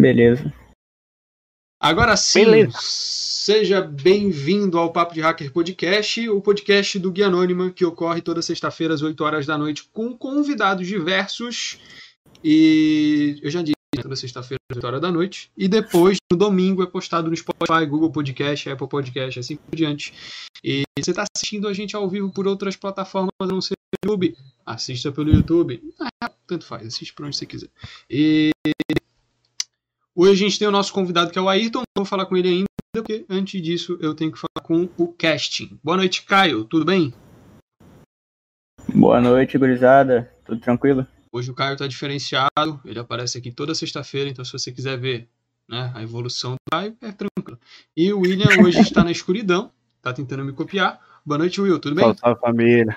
Beleza. Agora sim, Beleza. seja bem-vindo ao Papo de Hacker Podcast, o podcast do Guia Anônima, que ocorre toda sexta-feira às 8 horas da noite com convidados diversos. E eu já disse, né, toda sexta-feira às 8 horas da noite. E depois, no domingo, é postado no Spotify, Google Podcast, Apple Podcast, assim por diante. E você está assistindo a gente ao vivo por outras plataformas, a não ser o YouTube. Assista pelo YouTube. Ah, tanto faz, assiste por onde você quiser. E Hoje a gente tem o nosso convidado que é o Ayrton, não vou falar com ele ainda, porque antes disso eu tenho que falar com o casting. Boa noite, Caio, tudo bem? Boa noite, gurizada. Tudo tranquilo? Hoje o Caio tá diferenciado, ele aparece aqui toda sexta-feira, então se você quiser ver né, a evolução do Caio, é tranquilo. E o William hoje está na escuridão, tá tentando me copiar. Boa noite, Will, tudo bem? Salve, família.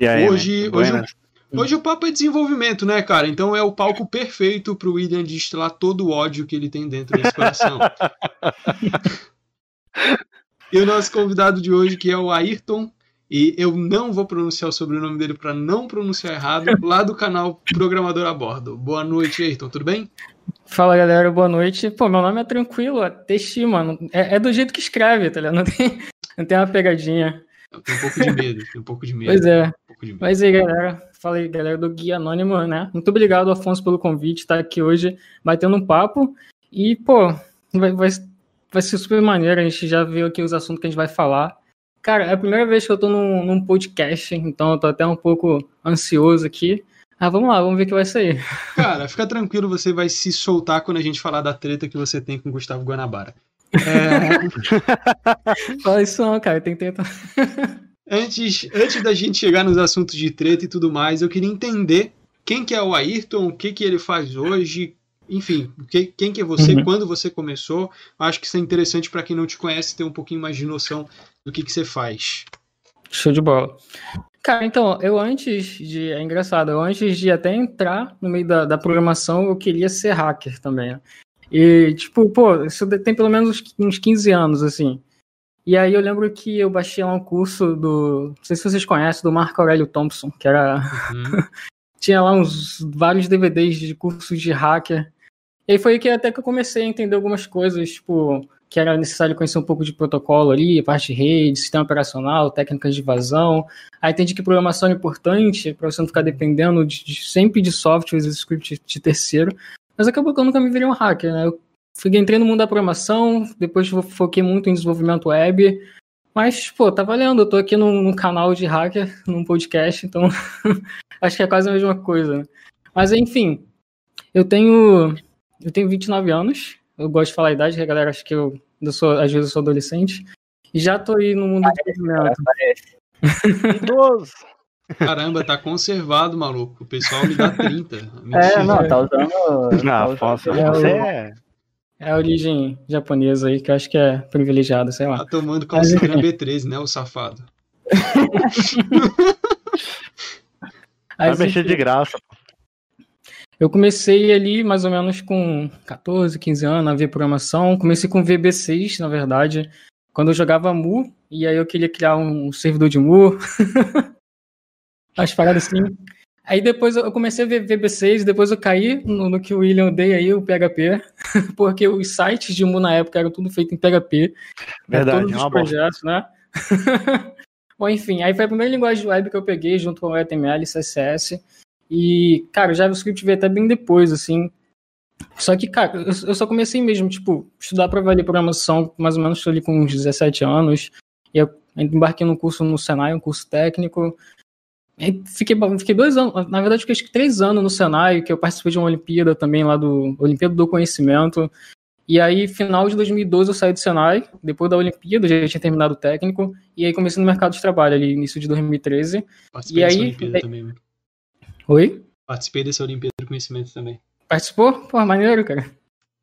E aí, Hoje- man? hoje-? Hoje o papo é desenvolvimento, né, cara? Então é o palco perfeito pro William destilar todo o ódio que ele tem dentro desse coração. e o nosso convidado de hoje, que é o Ayrton, e eu não vou pronunciar o sobrenome dele para não pronunciar errado, lá do canal Programador a Bordo. Boa noite, Ayrton, tudo bem? Fala galera, boa noite. Pô, meu nome é tranquilo, é Teixi, mano. É, é do jeito que escreve, tá ligado? Não tem, não tem uma pegadinha. Eu tenho um pouco de medo, tenho um pouco de medo. Pois é. um pouco de medo. Mas aí, galera. Fala aí, galera do Guia Anônimo, né? Muito obrigado, Afonso, pelo convite, estar aqui hoje batendo um papo. E, pô, vai, vai, vai ser super maneiro. A gente já viu aqui os assuntos que a gente vai falar. Cara, é a primeira vez que eu tô num, num podcast, então eu tô até um pouco ansioso aqui. Ah, vamos lá, vamos ver o que vai sair. Cara, fica tranquilo, você vai se soltar quando a gente falar da treta que você tem com o Gustavo Guanabara. É, Fala isso não, cara, tem que tentar. Antes, antes da gente chegar nos assuntos de treta e tudo mais, eu queria entender quem que é o Ayrton, o que que ele faz hoje, enfim, que- quem que é você, Uhum. quando você começou. Acho que isso é interessante para quem não te conhece ter um pouquinho mais de noção do que que você faz. Show de bola. Cara, então, eu antes de. É engraçado, eu antes de até entrar no meio da, da programação, eu queria ser hacker também. né? E, tipo, pô, isso tem pelo menos uns- uns 15 anos, assim. E aí eu lembro que eu baixei lá um curso do. Não sei se vocês conhecem, do Marco Aurélio Thompson, que era. Uhum. Tinha lá uns vários DVDs de cursos de hacker. E aí foi aí que até que eu comecei a entender algumas coisas, tipo, que era necessário conhecer um pouco de protocolo ali, parte de rede, sistema operacional, técnicas de vazão. Aí entendi que programação é importante para você não ficar dependendo de, de- sempre de softwares e scripts de terceiro. Mas acabou que eu nunca me virei um hacker, né? Eu fui, entrei no mundo da programação, depois fo- foquei muito em desenvolvimento web. Mas, pô, tá valendo. Eu tô aqui num, num canal de hacker, num podcast, então acho que é quase a mesma coisa. né? Mas, enfim, eu tenho, eu tenho 29 anos. Eu gosto de falar a idade, que a galera acha que eu, eu sou, às vezes eu sou adolescente. E já tô aí no mundo do desenvolvimento. Idoso. Caramba, tá conservado, maluco. O pessoal me dá 30. É, Mentira. não, tá usando. tá Não, usando- Afonso, É, você o- é. É a origem japonesa aí, que eu acho que é privilegiada, sei lá. Tá tomando calcinha B13, né, o safado? Vai mexer de graça. Eu comecei ali mais ou menos com 14, 15 anos a ver programação. Comecei com VB6, na verdade, quando eu jogava Mu, e aí eu queria criar um servidor de Mu. As paradas assim. Aí depois eu comecei a ver VB6, depois eu caí no, no que o William odeia aí, o PHP, porque os sites de Mu na época eram tudo feito em PHP. Verdade, todos é os projetos, né? Bom, enfim, aí foi a primeira linguagem web que eu peguei junto com o HTML e CSS. E, cara, o JavaScript veio até bem depois, assim. Só que, cara, eu, eu só comecei mesmo, tipo, estudar para valer programação, mais ou menos ali com uns 17 anos. E eu embarquei num curso no Senai, um curso técnico. Fiquei, fiquei dois anos, na verdade, fiquei acho que três anos no Senai, que eu participei de uma Olimpíada também lá do Olimpíada do Conhecimento. E aí, final de 2012, eu saí do Senai, depois da Olimpíada, já tinha terminado o técnico, e aí comecei no mercado de trabalho ali, início de 2013. Participei E dessa aí- Olimpíada também, mano. Oi? Participei dessa Olimpíada de Conhecimento também. Participou? Pô, maneiro, cara.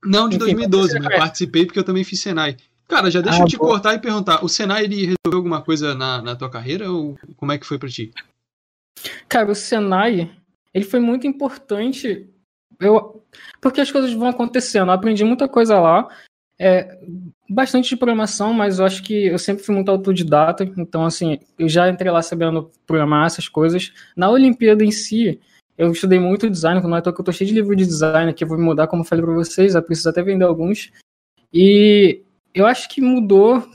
Não, de Enfim, 2012, pode ser, mas é. participei porque eu também fiz Senai. Cara, já deixa Ah, eu te pô. cortar e perguntar. O Senai, ele resolveu alguma coisa na, na tua carreira ou como é que foi pra ti? Cara, o Senai, ele foi muito importante, eu, porque as coisas vão acontecendo. Eu aprendi muita coisa lá, é, bastante de programação, mas eu acho que eu sempre fui muito autodidata, então, assim, eu já entrei lá sabendo programar essas coisas. Na Olimpíada em si, eu estudei muito design, não é que eu tô cheio de livro de design aqui, eu vou mudar, como eu falei para vocês, eu preciso até vender alguns. E eu acho que mudou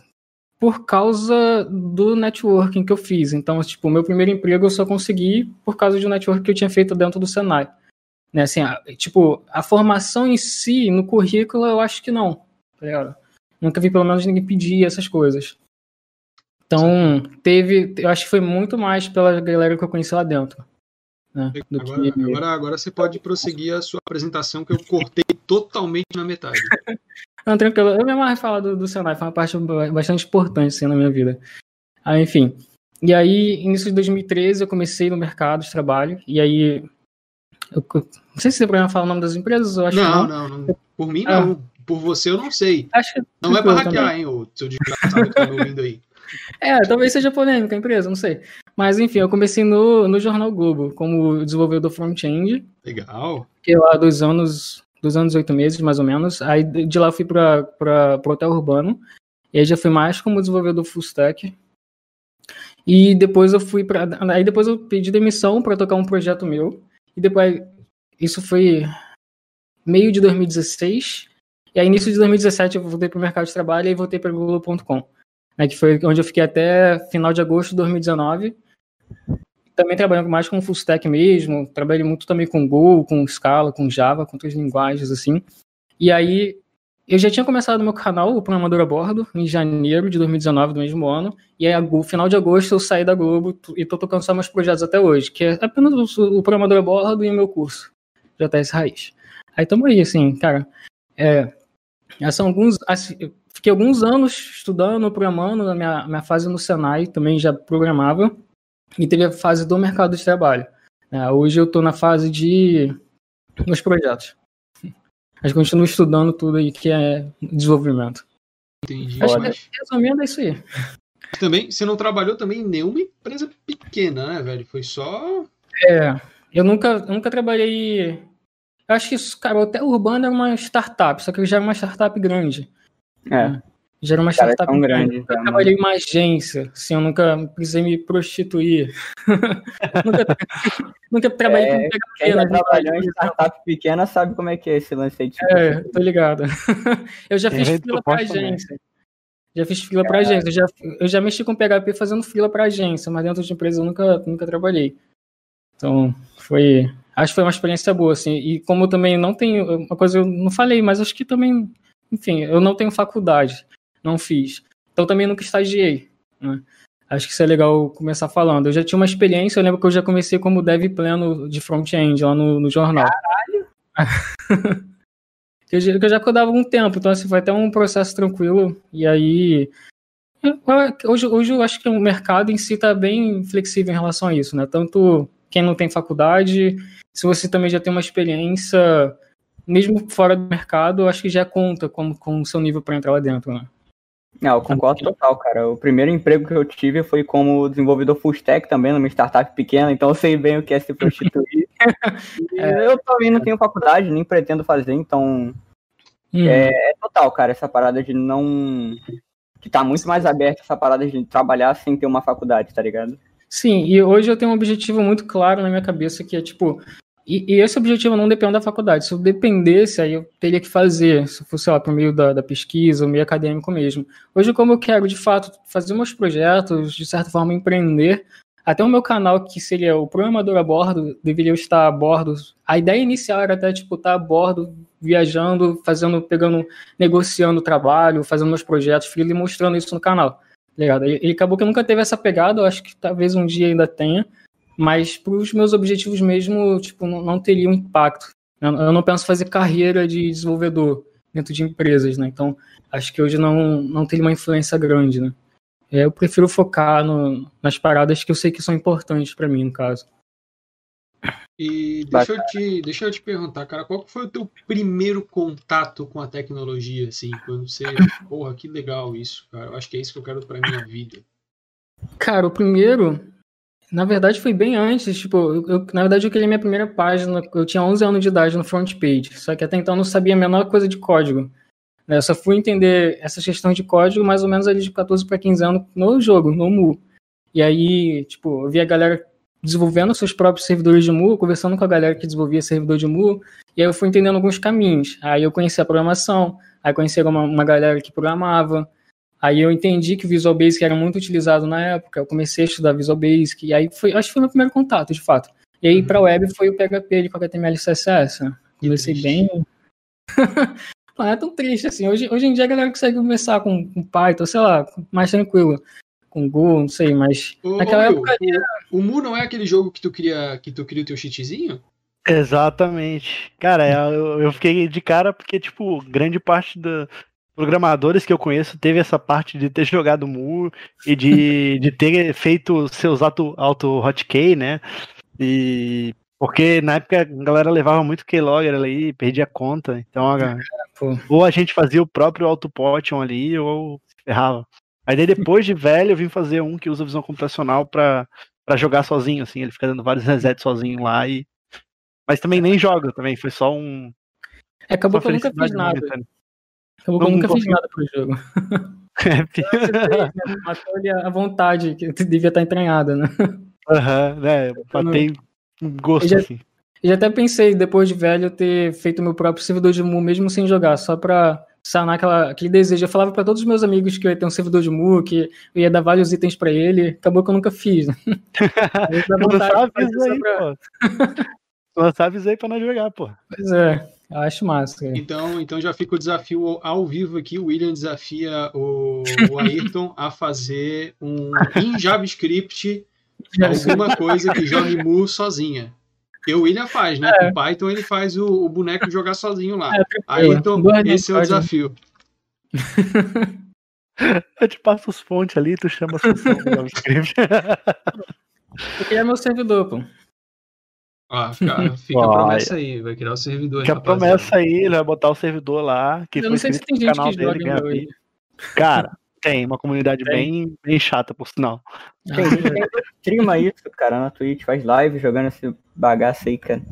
por causa do networking que eu fiz. Então, tipo, o meu primeiro emprego eu só consegui por causa de um network que eu tinha feito dentro do Senai. Né, assim, a, tipo, a formação em si, no currículo, eu acho que não. Tá Nunca vi pelo menos ninguém pedir essas coisas. Então, teve, eu acho que foi muito mais pela galera que eu conheci lá dentro. Né, agora, que... agora, agora você pode prosseguir a sua apresentação, que eu cortei totalmente na metade. Não, tranquilo. Eu mesmo falar do, do Senai, foi uma parte bastante importante assim, na minha vida. Ah, enfim. E aí, início de 2013, eu comecei no mercado de trabalho. E aí. Eu, não sei se você problema falar o nome das empresas, eu acho não, não. não, não. Por mim, ah. não. Por você, eu não sei. Acho não é pra hackear, também. hein, o seu desgraçado que tá me ouvindo aí. É, talvez seja polêmica a empresa, não sei. Mas enfim, eu comecei no, no Jornal Globo como desenvolvedor front-end. Legal. Fiquei lá dois anos dos anos oito meses, mais ou menos. Aí de lá fui para o Hotel Urbano. E aí já fui mais como desenvolvedor full stack. E depois eu fui para. Aí depois eu pedi demissão para tocar um projeto meu. E depois. Isso foi meio de 2016. E aí, início de 2017, eu voltei para o mercado de trabalho e voltei para Google.com. Né, que foi onde eu fiquei até final de agosto de 2019 também trabalhando mais com full stack mesmo, trabalhei muito também com Go, com Scala, com Java, com outras linguagens assim. E aí eu já tinha começado meu canal, o Programador a Bordo, em janeiro de 2019 do mesmo ano, e aí no final de agosto eu saí da Globo e tô tocando só meus projetos até hoje, que é apenas o, Programador a Bordo e o meu curso, JS Raiz. Aí tamo aí, assim, cara, é, são alguns, assim, fiquei alguns anos estudando, programando, na minha, minha fase no Senai também já programava, e teve a fase do mercado de trabalho. É, hoje eu estou na fase de meus projetos. Mas continuo estudando tudo aí que é desenvolvimento. Entendi. Acho que, resumindo, é isso aí. Também, você não trabalhou também em nenhuma empresa pequena, né, velho? Foi só. É, eu nunca, nunca trabalhei. Eu acho que isso, cara, até Urbano é uma startup, só que já é uma startup grande. É. Já era uma Cara, startup tão grande. Eu então, trabalhei em uma agência, assim, eu nunca precisei me prostituir. nunca, nunca trabalhei é, com quem já trabalhou em startup pequena sabe como é que é esse lance aí. É, tô ligado. eu já fiz fila pra agência. Já fiz fila é. pra agência. Eu já, eu já mexi com PHP fazendo fila pra agência, mas dentro de empresa eu nunca, nunca trabalhei. Então, foi... Acho que foi uma experiência boa, assim. E como eu também não tenho... Uma coisa eu não falei, mas acho que também... Enfim, eu não tenho faculdade não fiz. Então também nunca estagiei. Né? Acho que isso é legal começar falando. Eu já tinha uma experiência, eu lembro que eu já comecei como dev pleno de front-end lá no, no jornal. Caralho! eu, que eu já codava um tempo, então assim, foi até um processo tranquilo. E aí. Hoje, hoje eu acho que o mercado em si está bem flexível em relação a isso, né? Tanto quem não tem faculdade, se você também já tem uma experiência, mesmo fora do mercado, eu acho que já conta como com o seu nível para entrar lá dentro, né? Não, eu concordo total, cara. O primeiro emprego que eu tive foi como desenvolvedor full stack também, numa startup pequena, então eu sei bem o que é se prostituir. é. Eu também não tenho faculdade, nem pretendo fazer, então hum. é, é, total, cara, essa parada de não. Que tá muito mais aberta essa parada de trabalhar sem ter uma faculdade, tá ligado? Sim, e hoje eu tenho um objetivo muito claro na minha cabeça que é tipo, e, e, esse objetivo não depende da faculdade. Se eu dependesse, aí eu teria que fazer, se fosse, lá, por meio da, da pesquisa, ou meio acadêmico mesmo. Hoje, como eu quero, de fato, fazer meus projetos, de certa forma, empreender, até o meu canal, que seria o Programador a Bordo, deveria estar a bordo. A ideia inicial era até, tipo, estar a bordo, viajando, fazendo, pegando, negociando trabalho, fazendo meus projetos, e mostrando isso no canal. Tá ligado? Ele acabou que nunca teve essa pegada, eu acho que talvez um dia ainda tenha, mas para os meus objetivos mesmo, tipo, não, não teria um impacto. Eu, eu, não penso fazer carreira de desenvolvedor dentro de empresas, né? Então, acho que hoje não, não teria uma influência grande, né? É, eu prefiro focar no, nas paradas que eu sei que são importantes para mim, no caso. E deixa eu, te, deixa eu te perguntar, cara, qual foi o teu primeiro contato com a tecnologia, assim, quando você, porra, que legal isso, cara, eu acho que é isso que eu quero pra minha vida. Cara, o primeiro, na verdade, foi bem antes. Tipo, eu, na verdade, eu criei minha primeira página. Eu tinha 11 anos de idade no front page. Só que até então eu não sabia a menor coisa de código. Né? Eu só fui entender essa questão de código mais ou menos ali de 14 para 15 anos no jogo, no Mu. E aí, tipo, eu vi a galera desenvolvendo seus próprios servidores de Mu, conversando com a galera que desenvolvia servidor de Mu, e aí eu fui entendendo alguns caminhos. Aí eu conheci a programação, aí conheci uma, uma galera que programava, aí eu entendi que o Visual Basic era muito utilizado na época, eu comecei a estudar Visual Basic, e aí foi, acho que foi meu primeiro contato, de fato. E aí, para web, foi o PHP de HTML e CSS. Né? Comecei bem. Não é tão triste assim. Hoje, hoje em dia a galera consegue começar com, com Python, sei lá, mais tranquilo. Com Go, não sei, mas. Ô, naquela ô, época. o, o Mu não é aquele jogo que tu cria, que tu cria o teu cheatzinho? Exatamente. Cara, eu, eu fiquei de cara porque, tipo, grande parte dos programadores que eu conheço teve essa parte de ter jogado Mu e de, de ter feito seus auto, auto hotkey, né? E porque na época a galera levava muito keylogger ali, perdia conta. Então, a- Pô. ou a gente fazia o próprio autopotion ali, ou ferrava. Aí daí, depois de velho, eu vim fazer um que usa visão computacional pra, pra jogar sozinho, assim. Ele fica dando vários resets sozinho lá e. Mas também nem joga também, foi só um. É, acabou uma que eu nunca fiz nada. momentânea. Acabou que eu Não nunca fiz nada pro jogo. Matou ali a vontade, que devia estar entranhada, né? Aham, né? Matei um gosto já- assim. E já até pensei, depois de velho, eu ter feito meu próprio servidor de Mu, mesmo sem jogar, só pra sanar aquela, aquele desejo. Eu falava pra todos os meus amigos que eu ia ter um servidor de Mu, que eu ia dar vários itens pra ele. Acabou que eu nunca fiz. né? Eu só aí, pra- pô. Lançava aviso aí pra nós jogar, pô. Pois é, eu acho massa. cara. Então, então já fica o desafio ao- vivo aqui. O William desafia o, o Ayrton a fazer um em JavaScript alguma coisa que jogue Mu sozinha. Porque o William faz, né? Com Python ele faz o, o boneco jogar sozinho lá. É. Ayrton, esse é o desafio. Eu te passo os fontes ali, tu chama a sessão do JavaScript. Eu queria meu servidor, pô. Ó, fica, fica a promessa aí, vai criar o servidor. Que a promessa aí, ele vai botar o servidor lá. Que Eu não sei se tem gente que dele, joga vida. hoje. Cara, tem uma comunidade Tem. bem, bem chata, por sinal. Tem gente que streama isso, cara, na Twitch, faz live jogando esse bagaço aí, cara.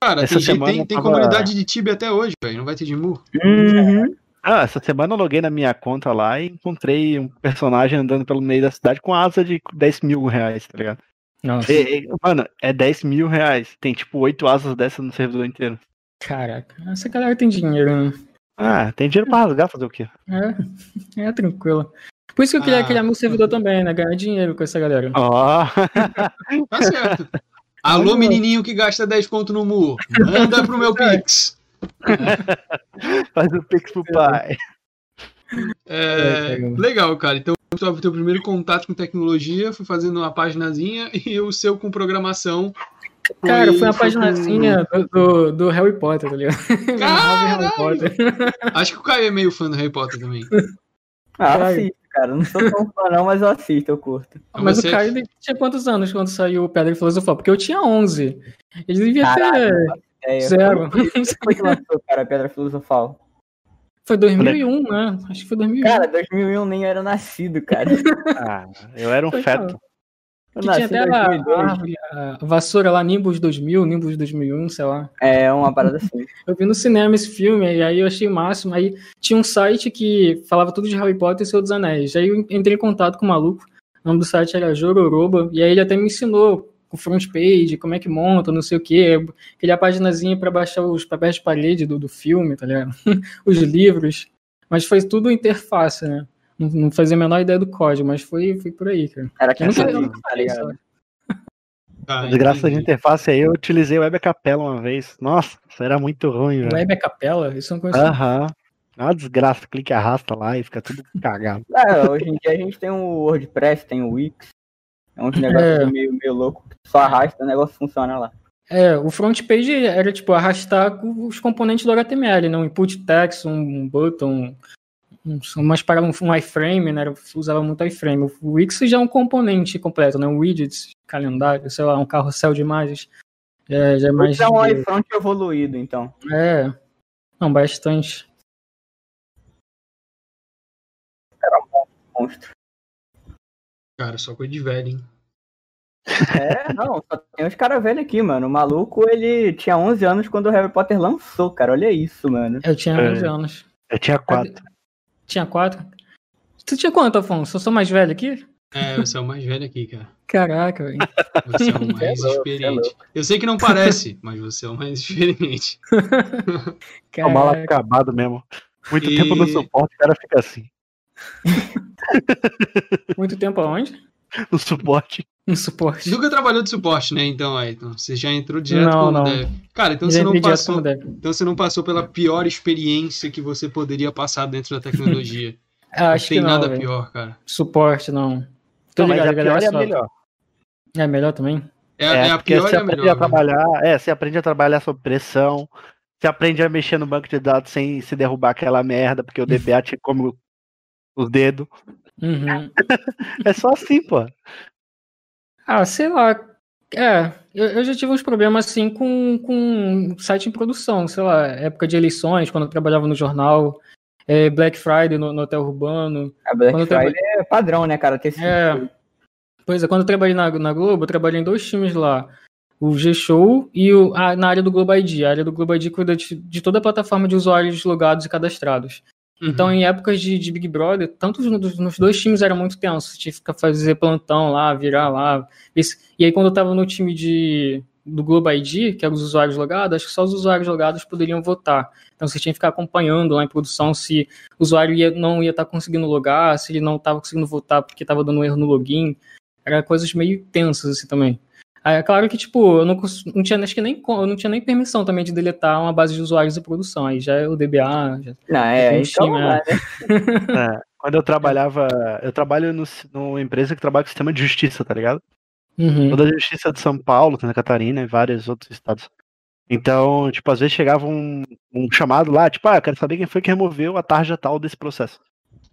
Cara, Essa tem, semana tem, tem tava- comunidade de Tibia até hoje, velho. Não vai ter de Mu. Uhum. Ah, essa semana eu loguei na minha conta lá e encontrei um personagem andando pelo meio da cidade com asa de 10 mil reais, tá ligado? Nossa, E- e, mano, é 10 mil reais. Tem tipo 8 asas dessas no servidor inteiro. caraca. Essa galera tem dinheiro, né? Ah, tem dinheiro pra rasgar, fazer o quê? É, é tranquilo. Por isso que eu queria Ah. criar meu servidor também, né? Ganhar dinheiro com essa galera. Ó, Tá certo. Alô, menininho que gasta 10 conto no Mu. Manda pro meu Pix. faz o pix pro pai. É, É, legal, cara. Então, o teu primeiro contato com tecnologia foi fazendo uma paginazinha e o seu com programação. Cara, foi uma com- paginazinha do, do, do Harry Potter, tá ligado? Caralho! Harry Potter. Acho que o Caio é meio fã do Harry Potter também. Ah, assisto, cara. Não sou tão fã não, mas eu assisto, eu curto. Mas Você- o Caio tinha quantos anos quando saiu o Pedra Filosofal? Porque eu tinha 11. Ele devia Caralho. ter É, zero. Foi que lançou, cara, a Pedra Filosofal. Foi 2001, né? Acho que foi 2001. Cara, 2001 nem era nascido, cara. Ah, eu era um Foi, feto. Eu que nasci tinha até a, 2002. a árvore, a vassoura lá, Nimbus 2000, Nimbus 2001, sei lá. É uma parada assim. Eu vi no cinema esse filme, e aí eu achei o máximo. Aí tinha um site que falava tudo de Harry Potter e Senhor dos Anéis. Aí eu entrei em contato com o maluco. O nome do site era Jororoba. E aí ele até me ensinou o front page, como é que monta, não sei o quê. Aquele a paginazinha pra baixar os papéis de parede do, do filme, tá ligado? os livros. Mas foi tudo interface, né? Não, não fazia a menor ideia do código, mas foi, foi por aí, cara. Era nunca, eu tá ligado? Tá, Desgraça de interface aí, eu utilizei o Web Capella uma vez. Nossa, isso era muito ruim, velho. Web é capela? Isso não conheço. Aham. É uma desgraça, clique e arrasta lá e fica tudo cagado. É, hoje em dia a gente tem o WordPress, tem o Wix. É uns negócios É. meio, meio louco. Só arrasta, o negócio funciona lá. É, o front page era tipo arrastar os componentes do HTML, né? Um input text, um button, um, umas paradas, um iframe, né? Eu usava muito iframe. O Wix já é um componente completo, né? Um widgets, calendário, sei lá, um carrossel de imagens. É, já é mais. Um de- iFront evoluído, então. É. Não, bastante. Monstro. Cara, só coisa de velho, hein? É, não, só tem os caras velhos aqui, mano. O maluco, ele tinha 11 anos quando o Harry Potter lançou, cara. Olha isso, mano. Eu tinha É. 11 anos. Eu tinha quatro. Tinha quatro? Tu tinha quanto, Afonso? Eu sou mais velho aqui? É, você é o mais velho aqui, cara. Caraca, velho. Você é o mais é experiente. Eu sei que não parece, mas você é o mais experiente. É o mal acabado mesmo. Muito E- tempo no suporte, o cara fica assim. Muito tempo aonde? No suporte. No suporte. Nunca trabalhou de suporte, né? Então, Ayrton. Você já entrou direto Não, como não. deve. Cara, então Já você não passou. como deve. Então você não passou pela pior experiência que você poderia passar dentro da tecnologia. Ah, acho não tem que não, nada velho. pior, cara. Suporte, não. Tô Não, mas ligado, a galera pior é a só- melhor. É melhor também? É, é a porque pior você e a aprende melhor. a né? trabalhar, é, você aprende a trabalhar sob pressão, você aprende a mexer no banco de dados sem se derrubar aquela merda, porque o DBA te come os dedos. Uhum. É só assim, pô. Ah, sei lá. É, eu, eu já tive uns problemas assim com, com site em produção, sei lá, época de eleições, quando eu trabalhava no jornal, é, Black Friday no, no hotel urbano. A Black Quando Friday é padrão, né, cara? Ter É. tipo Pois é, quando eu trabalhei na, na Globo, eu trabalhei em dois times lá. O G-Show e o, a- na área do Globo ID. A área do Globo ID cuida de, de toda a plataforma de usuários logados e cadastrados. Uhum. Então, em épocas de, de Big Brother, tanto nos, nos dois times era muito tenso. Tinha que ficar fazer plantão lá, virar lá. Esse- e aí, quando eu tava no time de, do Globo ID, que eram os usuários logados, acho que só os usuários logados poderiam votar. Então, você tinha que ficar acompanhando lá em produção se o usuário ia- não ia estar conseguindo logar, se ele não estava conseguindo votar porque estava dando erro no login. Era coisas meio tensas assim também. Aí, é claro que, tipo, eu não, não tinha, acho que nem, eu não tinha nem permissão também de deletar uma base de usuários de produção. Aí já é o DBA, já Não, é, então time, não é. né? É, quando eu trabalhava, eu trabalho no, numa empresa que trabalha com sistema de justiça, tá ligado? Uhum. Toda a justiça de São Paulo, Santa Catarina e vários outros estados. Então, tipo, às vezes chegava um, um chamado lá, tipo, ah, eu quero saber quem foi que removeu a tarja tal desse processo.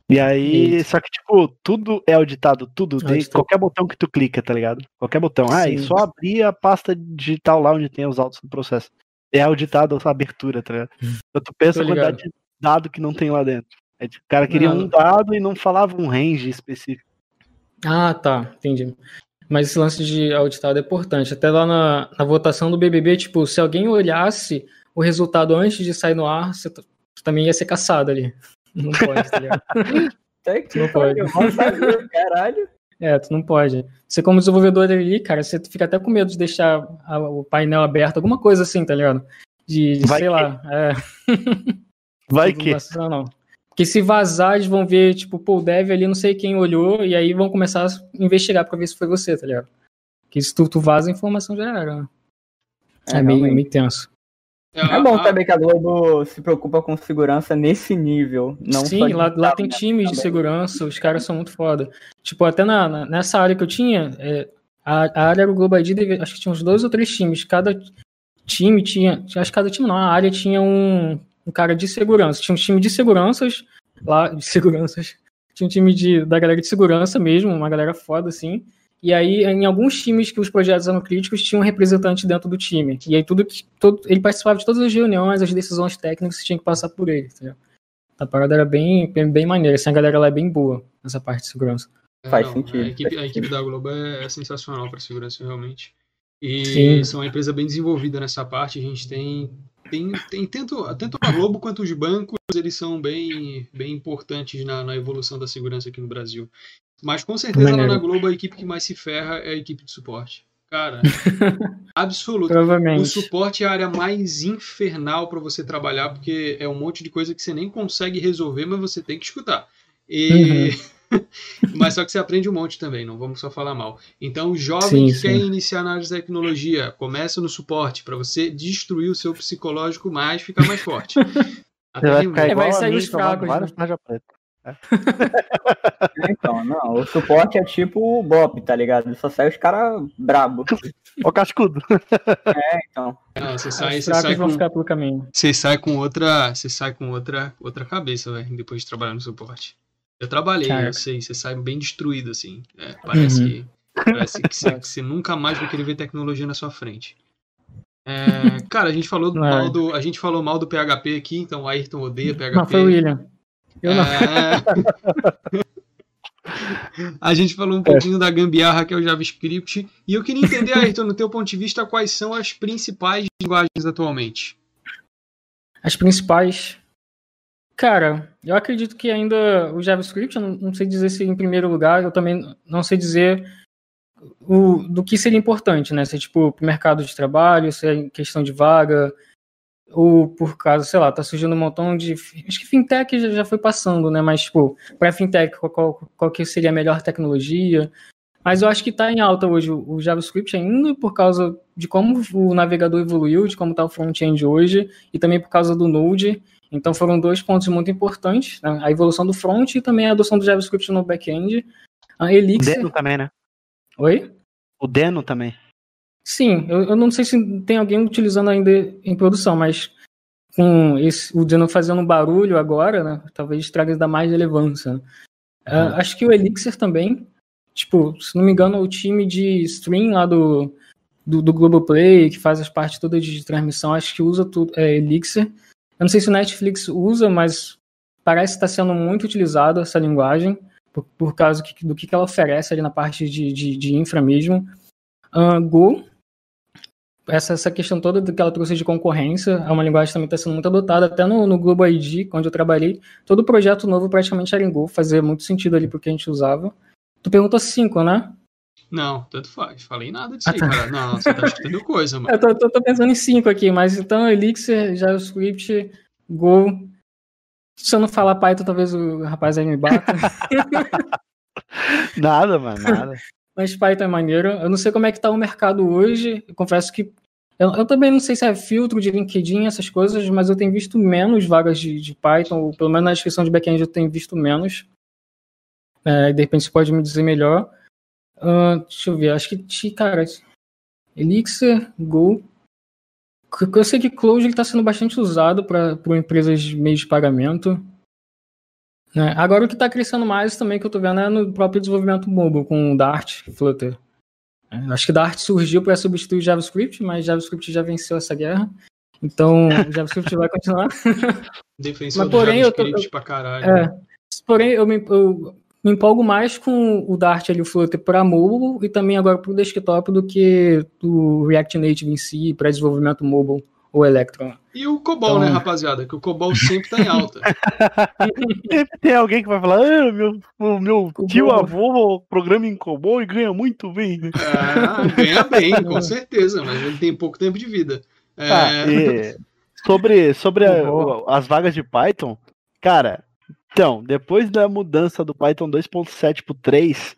E aí, só que, tipo, tudo é auditado, tudo, tem Auditado. qualquer botão que tu clica, tá ligado? Qualquer botão. Ah, e Sim. só abrir a pasta digital lá onde tem os autos do processo. É auditado essa abertura, tá ligado? Então tu pensa Tô a quantidade de dado que não tem lá dentro. Aí, tipo, o cara queria Não. um dado e não falava um range específico. Ah, tá, entendi. Mas esse lance de auditado é importante. Até lá na, na votação do BBB, tipo, se alguém olhasse o resultado antes de sair no ar, você, t- você também ia ser caçado ali. Não pode, tá ligado? Até que Não pode. caralho. É, tu não pode. Você, como desenvolvedor ali, cara, você fica até com medo de deixar a- o painel aberto, alguma coisa assim, tá ligado? De, de Vai sei que- lá. É, Vai não que. vacila, não. Porque se vazar, eles vão ver, tipo, pô, o dev ali, não sei quem olhou, e aí vão começar a investigar pra ver se foi você, tá ligado? Porque se tu, tu vaza a informação já era. né? É, meio, realmente. meio tenso. É bom saber que a Globo se preocupa com segurança nesse nível. Não Sim, lá, lá tem times de segurança, os caras são muito foda. Tipo, até na, na- nessa área que eu tinha, é, a, a área do Global ID, acho que tinha uns dois ou três times. Cada time tinha, acho que cada time não, a área tinha um, um cara de segurança. Tinha um time de seguranças, lá, de seguranças. Tinha um time de, da galera de segurança mesmo, uma galera foda, assim. E aí, em alguns times que os projetos eram críticos, tinha um representante dentro do time. E aí, tudo que. Todo, ele participava de todas as reuniões, as decisões técnicas, tinha que passar por ele. Entendeu? A parada era bem, bem, bem maneira. Assim, a galera lá é bem boa nessa parte de segurança. É, Faz não, sentido, A equipe, a equipe da Globo é sensacional para segurança, realmente. E Sim. são uma empresa bem desenvolvida nessa parte. A gente tem. tem, tem tanto, tanto a Globo quanto os bancos, eles são bem, bem importantes na, na evolução da segurança aqui no Brasil. Mas com certeza lá na Globo a equipe que mais se ferra é a equipe de suporte. Cara, absoluto. O Provavelmente. suporte é a área mais infernal para você trabalhar, porque é um monte de coisa que você nem consegue resolver, mas você tem que escutar. E... mas só que você aprende um monte também, não vamos só falar mal. Então, o jovem Sim, que quer sim. iniciar na área de tecnologia, começa no suporte, para você destruir o seu psicológico mais, ficar mais forte. Você vai ficar É, igual vai a sair mim, os fracos, várias né? preta. Então, não, o suporte é tipo o Bop, tá ligado? Só sai os caras brabo. Ó, cascudo. Então, Não, você sai, Os você sai vão com, ficar pelo caminho. você sai com outra, você sai com outra, outra cabeça, velho, depois de trabalhar no suporte. Eu trabalhei, Caraca. eu sei, você sai bem destruído assim. É, parece Uhum. que parece que você, que você nunca mais vai querer ver tecnologia na sua frente. É, cara, a gente falou É. mal do, a gente falou mal do PHP aqui, então o Ayrton odeia PHP. Não, foi o William. Eu não. É. A gente falou um pouquinho da gambiarra que é o JavaScript. E eu queria entender, Ayrton, no teu ponto de vista, quais são as principais linguagens atualmente. As principais. Cara, eu acredito que ainda o JavaScript, eu não, não sei dizer se em primeiro lugar, eu também não sei dizer o, do que seria importante, né? Se é tipo pro mercado de trabalho, se é questão de vaga, ou por causa, sei lá, tá surgindo um montão de. Acho que fintech já, foi passando, né? Mas, tipo, para fintech, qual, qual, qual, que seria a melhor tecnologia? Mas eu acho que está em alta hoje o, JavaScript ainda por causa de como o navegador evoluiu, de como está o front-end hoje, e também por causa do Node. Então foram dois pontos muito importantes, né? a evolução do front e também a adoção do JavaScript no back-end. A Elixir... O Deno também, né? Oi? O Deno também. Sim, eu, eu não sei se tem alguém utilizando ainda em produção, mas com esse, o Deno fazendo barulho agora, né? Talvez traga ainda mais relevância. Uhum. Uh, acho que o Elixir também Tipo, se não me engano, o time de stream lá do, do, do Globoplay, que faz as partes todas de transmissão, acho que usa tudo, é Elixir. Eu não sei se o Netflix usa, mas parece estar sendo muito utilizada essa linguagem, por, por causa do que, do que ela oferece ali na parte de, de, de infra mesmo. Uh, Go, essa, essa questão toda que ela trouxe de concorrência, é uma linguagem que também está sendo muito adotada, até no, no Globo ID, onde eu trabalhei, todo projeto novo praticamente era em Go, fazia muito sentido ali porque a gente usava. Tu perguntou cinco, né? Não, tanto faz. Falei nada disso ah, aí, tá. cara. Não, você tá escutando coisa, mano. Eu tô, tô, tô, pensando em cinco aqui, mas então Elixir, JavaScript, Go. Se eu não falar Python, talvez o rapaz aí me bata. nada, mano, nada. Mas Python é maneiro. Eu não sei como é que tá o mercado hoje. Eu confesso que eu, eu, também não sei se é filtro de LinkedIn, essas coisas, mas eu tenho visto menos vagas de, de Python, ou pelo menos na descrição de backend eu tenho visto menos. É, de repente você pode me dizer melhor. Uh, deixa eu ver, acho que, cara, Elixir, Go. Eu sei que Clojure está sendo bastante usado para empresas de meio de pagamento. Né? Agora o que está crescendo mais também que eu estou vendo é no próprio desenvolvimento mobile, com Dart, Flutter. É, acho que Dart surgiu para substituir JavaScript, mas JavaScript já venceu essa guerra. Então, JavaScript vai continuar. Defensor mas, porém, do JavaScript eu tô, pra caralho. É, porém, eu, me, eu me empolgo mais com o Dart ali, o Flutter para mobile e também agora para o desktop do que o React Native em si para desenvolvimento mobile ou Electron. E o COBOL, né, então... né, rapaziada? Que o COBOL sempre tá em alta. Tem alguém que vai falar, ah, meu, o meu tio avô programa em COBOL e ganha muito bem. Né? É, ganha bem, com certeza, mas ele tem pouco tempo de vida. É... Ah, sobre sobre a, as vagas de Python, cara, então, depois da mudança do Python 2.7 pro 3,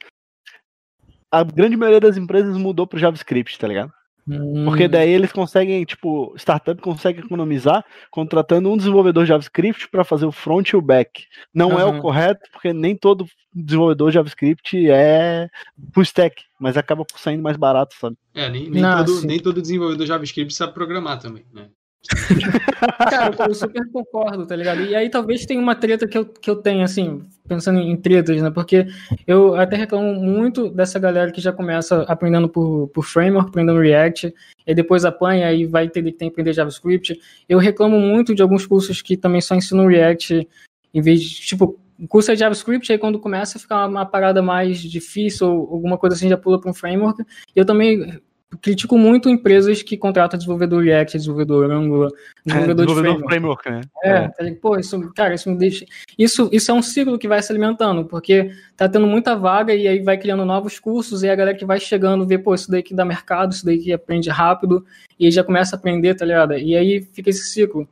a grande maioria das empresas mudou pro JavaScript, tá ligado? Hum. Porque daí eles conseguem, tipo, startup consegue economizar contratando um desenvolvedor JavaScript para fazer o front e o back. Não uhum. é o correto, porque nem todo desenvolvedor JavaScript é full stack, mas acaba saindo mais barato, sabe? É, nem, nem, todo, nem todo desenvolvedor JavaScript sabe programar também, né? Cara, eu super concordo, tá ligado? E aí talvez tenha uma treta que eu, que eu tenho, assim, pensando em tretas, né? Porque eu até reclamo muito dessa galera que já começa aprendendo por, por framework, aprendendo React, e depois apanha e vai ter que aprender JavaScript. Eu reclamo muito de alguns cursos que também só ensinam React, em vez de, tipo, o curso é JavaScript, aí quando começa a ficar uma parada mais difícil, ou alguma coisa assim, já pula para um framework. Eu também critico muito empresas que contratam desenvolvedor React, desenvolvedor Angular, desenvolvedor, é, desenvolvedor de framework. framework né? É, é. Tá pô, isso, cara, isso me deixa. Isso, isso é um ciclo que vai se alimentando, porque tá tendo muita vaga e aí vai criando novos cursos e a galera que vai chegando vê, pô, isso daí que dá mercado, isso daí que aprende rápido, e aí já começa a aprender, tá ligado? E aí fica esse ciclo.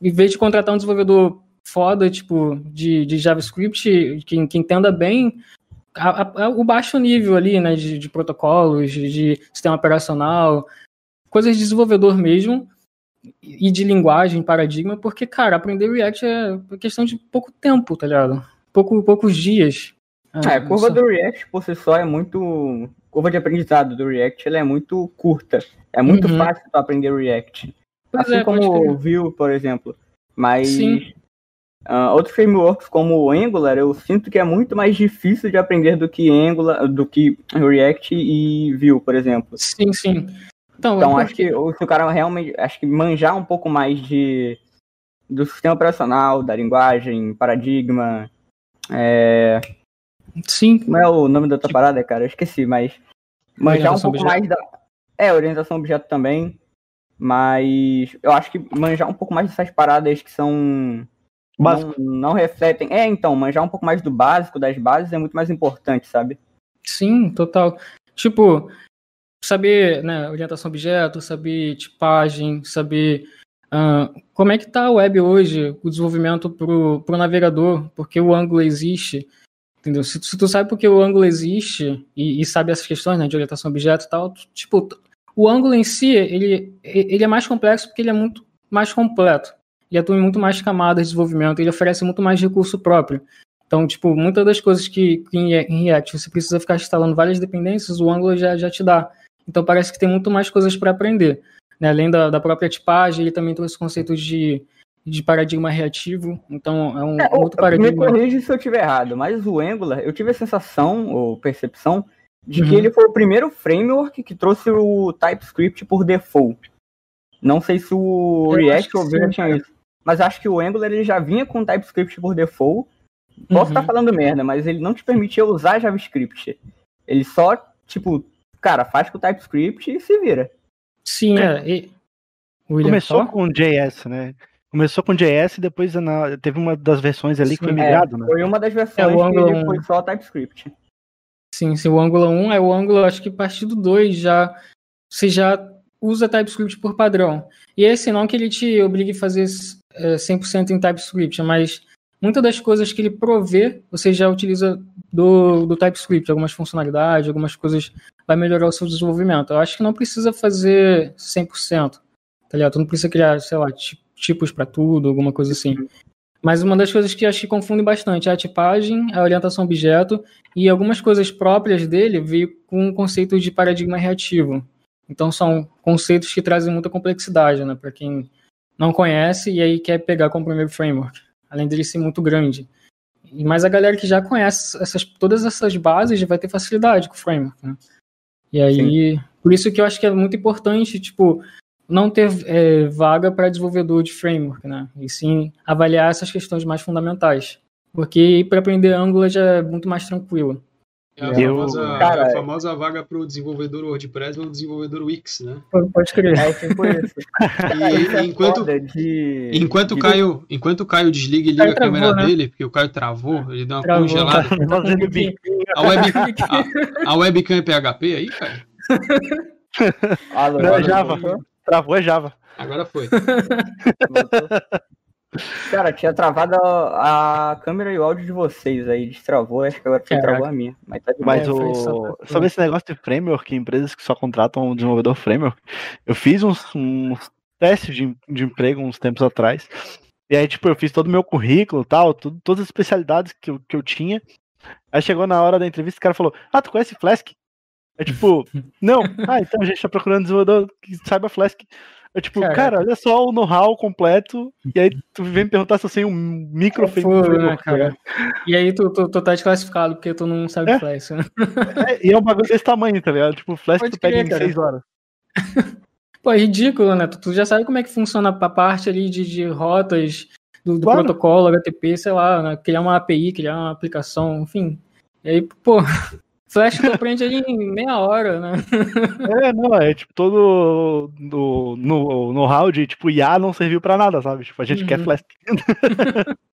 Em vez de contratar um desenvolvedor foda, tipo, de, de JavaScript, que, que entenda bem, a, a, o baixo nível ali, né, de, de protocolos, de, de, sistema operacional, coisas de desenvolvedor mesmo, e de linguagem, paradigma, porque, cara, aprender React é questão de pouco tempo, tá ligado? Pouco, poucos dias. É, a curva só... do React por si só é muito. Curva de aprendizado do React ela é muito curta. É muito uhum. fácil aprender React. Pois assim é, como o Vue, por exemplo. Mas Sim. Uh, outros frameworks como o Angular, eu sinto que é muito mais difícil de aprender do que Angular, do que React e Vue, por exemplo. Sim, sim. Então, então acho que se o cara realmente, acho que manjar um pouco mais de do sistema operacional, da linguagem, paradigma, é... Sim. Como é o nome da outra tipo... parada, cara? Eu esqueci, mas manjar um pouco objeto. mais da é orientação objeto também, mas eu acho que manjar um pouco mais dessas paradas que são não, não, refletem. É, então, manjar um pouco mais do básico, das bases, é muito mais importante, sabe? Sim, total. Tipo, saber, né, orientação objeto, saber tipagem, saber uh, como é que tá a web hoje, o desenvolvimento pro, pro navegador, porque o Angular existe, entendeu? Se, se tu sabe porque o Angular existe e, e, sabe essas questões, né, de orientação objeto e tal, tipo, o Angular em si, ele, ele é mais complexo porque ele é muito mais completo ele atua em muito mais camadas de desenvolvimento, ele oferece muito mais recurso próprio. Então, tipo, muitas das coisas que, que em React você precisa ficar instalando várias dependências, o Angular já, já te dá. Então, parece que tem muito mais coisas para aprender. Né? Além da, da própria tipagem, ele também trouxe conceitos de, de paradigma reativo. Então, é um é, outro paradigma. Me corrija se eu estiver errado, mas o Angular, eu tive a sensação, ou percepção, de uhum. que ele foi o primeiro framework que trouxe o TypeScript por default. Não sei se o eu React ou Vue tinha isso mas acho que o Angular ele já vinha com TypeScript por default. Posso estar uhum. tá falando merda, mas ele não te permitia usar JavaScript. Ele só, tipo, cara, faz com o TypeScript e se vira. Sim, é. E... Começou com JS, né? Começou com JS e depois na... teve uma das versões ali sim, que foi migrado, é, né? Foi uma das versões é, o Angular que foi só TypeScript. Sim, sim, o Angular 1 é o Angular, acho que a partir do 2 já você já usa TypeScript por padrão. E esse não que ele te obrigue a fazer é, 100% em TypeScript, mas muitas das coisas que ele provê, você já utiliza do, do TypeScript, algumas funcionalidades, algumas coisas vai melhorar o seu desenvolvimento. Eu acho que não precisa fazer 100%, tá ligado? Tu não precisa criar, sei lá, tipos para tudo, alguma coisa assim. Mas uma das coisas que acho que confundem bastante é a tipagem, a orientação objeto e algumas coisas próprias dele veio com o conceito de paradigma reativo. Então são conceitos que trazem muita complexidade, né, para quem não conhece e aí quer pegar como primeiro framework, além dele ser muito grande. Mas a galera que já conhece essas, todas essas bases vai ter facilidade com o framework, né? E aí, Sim. por isso que eu acho que é muito importante, tipo, não ter é, vaga para desenvolvedor de framework, né? E sim avaliar essas questões mais fundamentais. Porque para aprender Angular já é muito mais tranquilo. É a, eu, famosa, cara, a famosa vaga para o desenvolvedor WordPress ou desenvolvedor Wix, né? Pode crer. É, tipo isso. E, é enquanto, de, enquanto, de... Caio, enquanto o Caio desliga e liga a travou, câmera né? dele, porque o Caio travou, ele deu uma travou, congelada. a, web, a, a webcam é PHP aí, Caio? Alô, Não, é Java. Travou é Java. Agora foi. Cara, tinha travado a, a, câmera e o áudio de vocês aí, destravou, acho que agora foi travou a minha. Mas, tá mas o... sobre esse negócio de framework, empresas que só contratam um desenvolvedor framework, eu fiz uns, uns testes de, de emprego uns tempos atrás, e aí, tipo, eu fiz todo o meu currículo tal, tudo, todas as especialidades que eu, que eu tinha. Aí chegou na hora da entrevista, o cara falou, ah, tu conhece Flask? É tipo, não, ah, então a gente tá procurando um desenvolvedor que saiba Flask. É tipo, cara, cara olha só o know-how completo, e aí tu vem me perguntar se eu sei um microfone. É, né, cara? E aí tu, tu, tu tá desclassificado porque tu não sabe é? Flash. Né? É, e é um bagulho desse tamanho, tá ligado? Tipo, Flash Pode tu pega em 6 horas. Pô, é ridículo, né? Tu, tu, já sabe como é que funciona a parte ali de, de rotas do, do claro. protocolo, HTTP, sei lá, né? criar uma API, criar uma aplicação, enfim. E aí, pô, Flash tu aprende ali em meia hora, né? É, não, é tipo todo no, no, no de tipo, IA não serviu pra nada, sabe? Tipo, a gente uhum. quer Flash.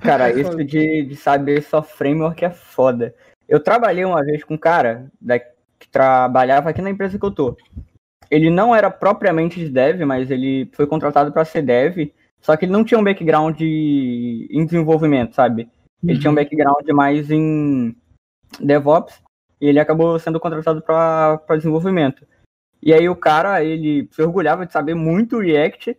Cara, isso de, de saber só framework é foda. Eu trabalhei uma vez com um cara da, que trabalhava aqui na empresa que eu tô. Ele não era propriamente de dev, mas ele foi contratado para ser dev, só que ele não tinha um background de, em desenvolvimento, sabe? Ele uhum. tinha um uhum. background mais em DevOps e ele acabou sendo contratado para desenvolvimento. E aí o cara, ele se orgulhava de saber muito React,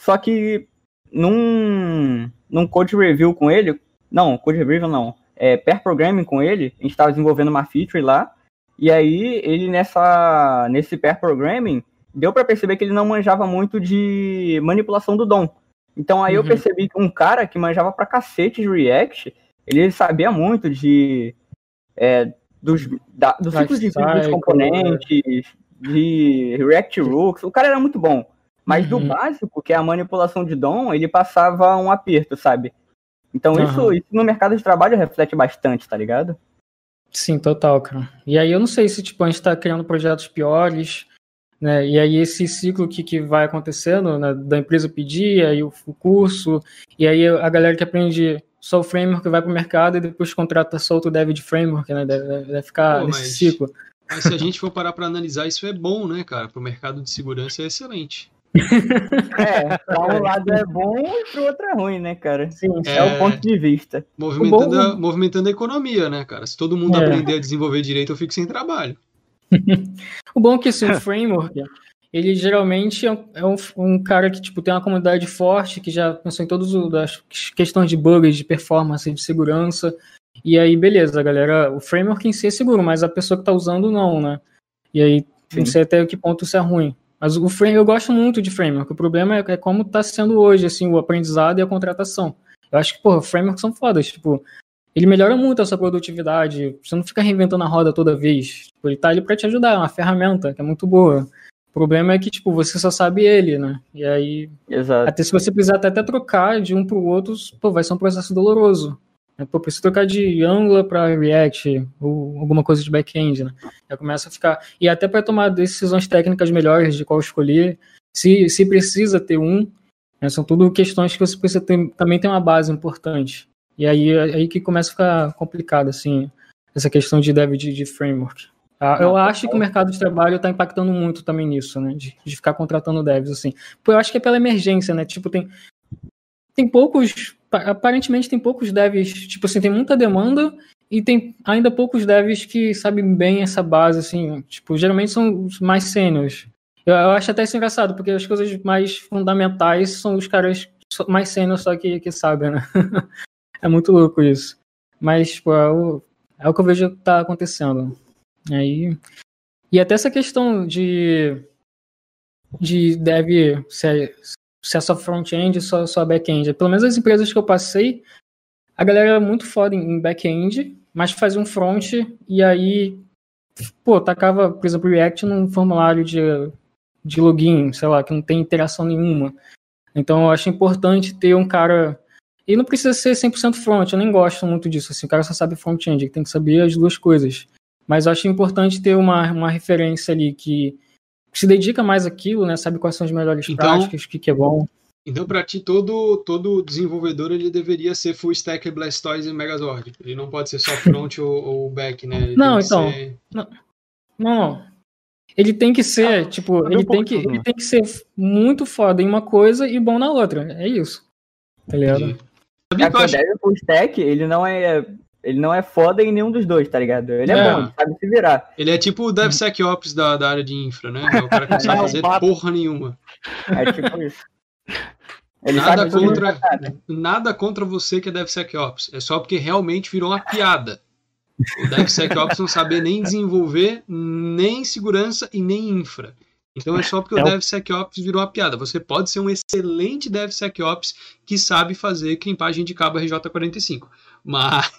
só que num, num code review com ele, não, code review não, é, pair programming com ele, a gente estava desenvolvendo uma feature lá, e aí ele nessa nesse pair programming deu para perceber que ele não manjava muito de manipulação do DOM. Então aí uhum. eu percebi que um cara que manjava pra cacete de React, ele sabia muito de é, dos, da, do ciclo de vida dos componentes, de React Rooks, o cara era muito bom. Mas uhum. do básico, que é a manipulação de DOM, ele passava um aperto, sabe? Então uhum. isso, isso no mercado de trabalho reflete bastante, tá ligado? Sim, total, cara. E aí eu não sei se tipo, a gente tá criando projetos piores, Né? E aí esse ciclo que, que vai acontecendo, né, da empresa pedir, aí o, o, curso, e aí a galera que aprende só o framework vai para o mercado e depois contrata só outro dev de framework, né? Deve, deve ficar Pô, nesse mas, ciclo. Mas se a gente for parar para analisar, isso é bom, né, cara? Para o mercado de segurança é excelente. é, para um lado é bom e para o outro é ruim, né, cara? Sim, é, é o ponto de vista. Movimentando, bom... a, movimentando a economia, né, cara? Se todo mundo é. aprender a desenvolver direito, eu fico sem trabalho. o bom é que esse assim, framework, ele geralmente é, um, é um, cara que tipo, tem uma comunidade forte, que já pensou em todas as questões de bugs, de performance, de segurança. E aí, beleza, galera, o framework em si é seguro, mas a pessoa que está usando não, né? E aí, Sim. não sei até que ponto isso é ruim. Mas o frame, eu gosto muito de framework. O problema é, é como está sendo hoje, assim, o aprendizado e a contratação. Eu acho que, porra, frameworks são fodas. Tipo, ele melhora muito a sua produtividade. Você não fica reinventando a roda toda vez. Tipo, ele tá ali para te ajudar, é uma ferramenta que é muito boa. O problema é que, tipo, você só sabe ele, né? E aí. Exato. Até se você precisar até, até trocar de um pro outro, pô, vai ser um processo doloroso. Né? Pô, preciso trocar de Angular para React, ou alguma coisa de back-end, né? Já começa a ficar. E até para tomar decisões técnicas melhores de qual escolher, se, se precisa ter um, né? são tudo questões que você precisa ter, também tem uma base importante. E aí, aí que começa a ficar complicado, assim, essa questão de dev de, de framework. Ah, eu acho que o mercado de trabalho está impactando muito também nisso, né? De, de, ficar contratando devs, assim. Pô, eu acho que é pela emergência, né? Tipo, tem, tem poucos. Aparentemente tem poucos devs, tipo assim, tem muita demanda e tem ainda poucos devs que sabem bem essa base, assim. Tipo, geralmente são os mais sênios. Eu, eu, acho até isso engraçado, porque as coisas mais fundamentais são os caras mais sênios só que, que sabem, né? é muito louco isso. Mas, tipo, é o, é o que eu vejo que tá acontecendo. Aí, e até essa questão de, de deve ser, ser só front-end só, só back-end. Pelo menos as empresas que eu passei, a galera era muito foda em back-end, mas fazia um front e aí, pô, tacava, por exemplo, React num formulário de, de login, sei lá, que não tem interação nenhuma. Então eu acho importante ter um cara. E não precisa ser 100% front, eu nem gosto muito disso. Assim, o cara só sabe front-end, tem que saber as duas coisas. Mas eu acho importante ter uma, uma referência ali que se dedica mais àquilo, né? Sabe quais são as melhores então, práticas, o que, que é bom. Então, para ti, todo, todo desenvolvedor ele deveria ser full stack, Blastoise e Megazord. Ele não pode ser só front ou, ou, back, né? Ele não, então. Ser... Não, não. Ele tem que ser, ah, tipo, ele tem que, ele tem que ser muito foda em uma coisa e bom na outra. É isso. Tá ligado? Sabia que eu acho... full stack, ele não é ele não é foda em nenhum dos dois, tá ligado? Ele é, é bom, sabe se virar. Ele é tipo o DevSecOps da, da área de infra, né? É o cara que não sabe fazer porra nenhuma. É tipo isso. Ele nada contra, nada contra você que é DevSecOps. É só porque realmente virou uma piada. O DevSecOps não saber nem desenvolver, nem segurança e nem infra. Então é só porque é o DevSecOps virou uma piada. Você pode ser um excelente DevSecOps que sabe fazer crimpagem de cabo RJ45. Mas.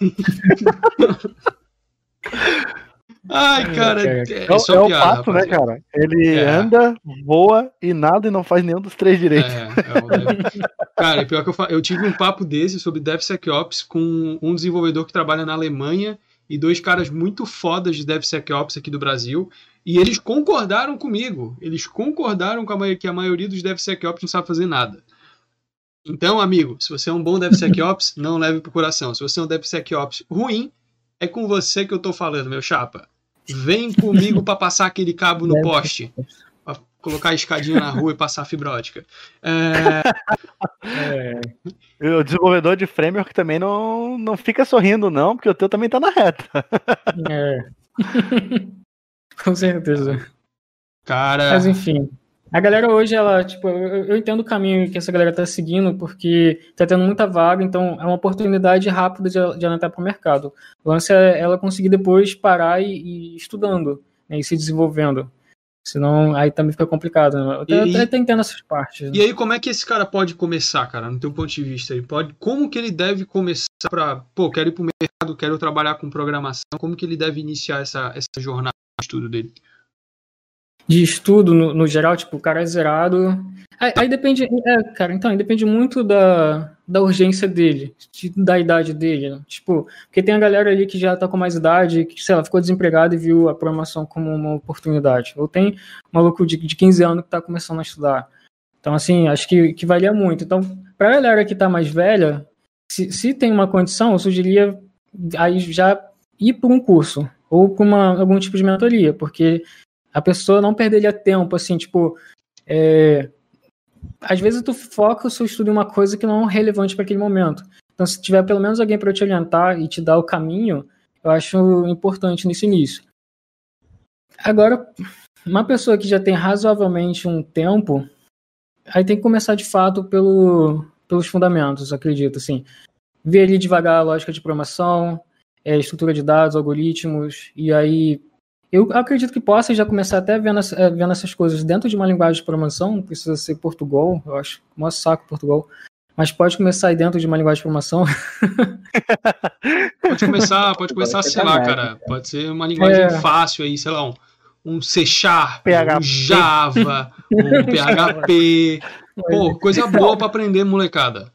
Ai, cara, é, é, é, só é piada, o pato, né, cara? Ele é. anda, voa e nada e não faz nenhum dos três direitos. É, é cara, pior que eu, eu tive um papo desse sobre DevSecOps com um desenvolvedor que trabalha na Alemanha e dois caras muito fodas de DevSecOps aqui do Brasil. E eles concordaram comigo. Eles concordaram com a que a maioria dos DevSecOps não sabe fazer nada. Então, amigo, se você é um bom DevSecOps, não leve pro coração. Se você é um DevSecOps ruim, é com você que eu tô falando, meu chapa. Vem comigo para passar aquele cabo no poste. Pra colocar a escadinha na rua e passar a fibra ótica. É... É... O desenvolvedor de framework também não, não fica sorrindo, não, porque o teu também tá na reta. É. com certeza. Cara. Mas enfim. A galera hoje, ela, tipo, eu, eu, entendo o caminho que essa galera tá seguindo, porque tá tendo muita vaga, então é uma oportunidade rápida de, de ela entrar pro mercado. O lance é ela conseguir depois parar e, e estudando, né, e se desenvolvendo. Senão, aí também fica complicado. Né? Eu e, até, até entendo essas partes. E aí, como é que esse cara pode começar, cara, no teu ponto de vista? Ele pode, como que ele deve começar para, pô, quero ir pro mercado, quero trabalhar com programação, como que ele deve iniciar essa, essa jornada de estudo dele? De estudo no, no, geral, tipo, o cara é zerado. Aí, aí, depende, é, cara, então, depende muito da, da urgência dele, de, da idade dele. Né? Tipo, porque tem a galera ali que já tá com mais idade, que, sei lá, ficou desempregado e viu a programação como uma oportunidade. Ou tem um maluco de, de 15 anos que tá começando a estudar. Então, assim, acho que, que valia muito. Então, pra galera que tá mais velha, se, se tem uma condição, eu sugeriria aí já ir por um curso ou para algum tipo de mentoria, porque a pessoa não perderia tempo, assim, tipo, é, às vezes tu foca o seu estudo em uma coisa que não é relevante para aquele momento. Então, se tiver pelo menos alguém para te orientar e te dar o caminho, eu acho importante nesse início. Agora, uma pessoa que já tem razoavelmente um tempo, aí tem que começar de fato pelo, pelos fundamentos, acredito, assim. Ver ali devagar a lógica de programação, é, estrutura de dados, algoritmos, e aí eu acredito que possa já começar até vendo, é, vendo essas coisas dentro de uma linguagem de programação, não precisa ser Portugal, eu acho, maior saco Portugal, mas pode começar aí dentro de uma linguagem de programação. pode começar, pode começar, sei lá, cara, pode ser uma linguagem é. fácil aí, sei lá, um, um C Sharp, PHP. um Java, um PHP, pô, coisa boa para aprender, molecada.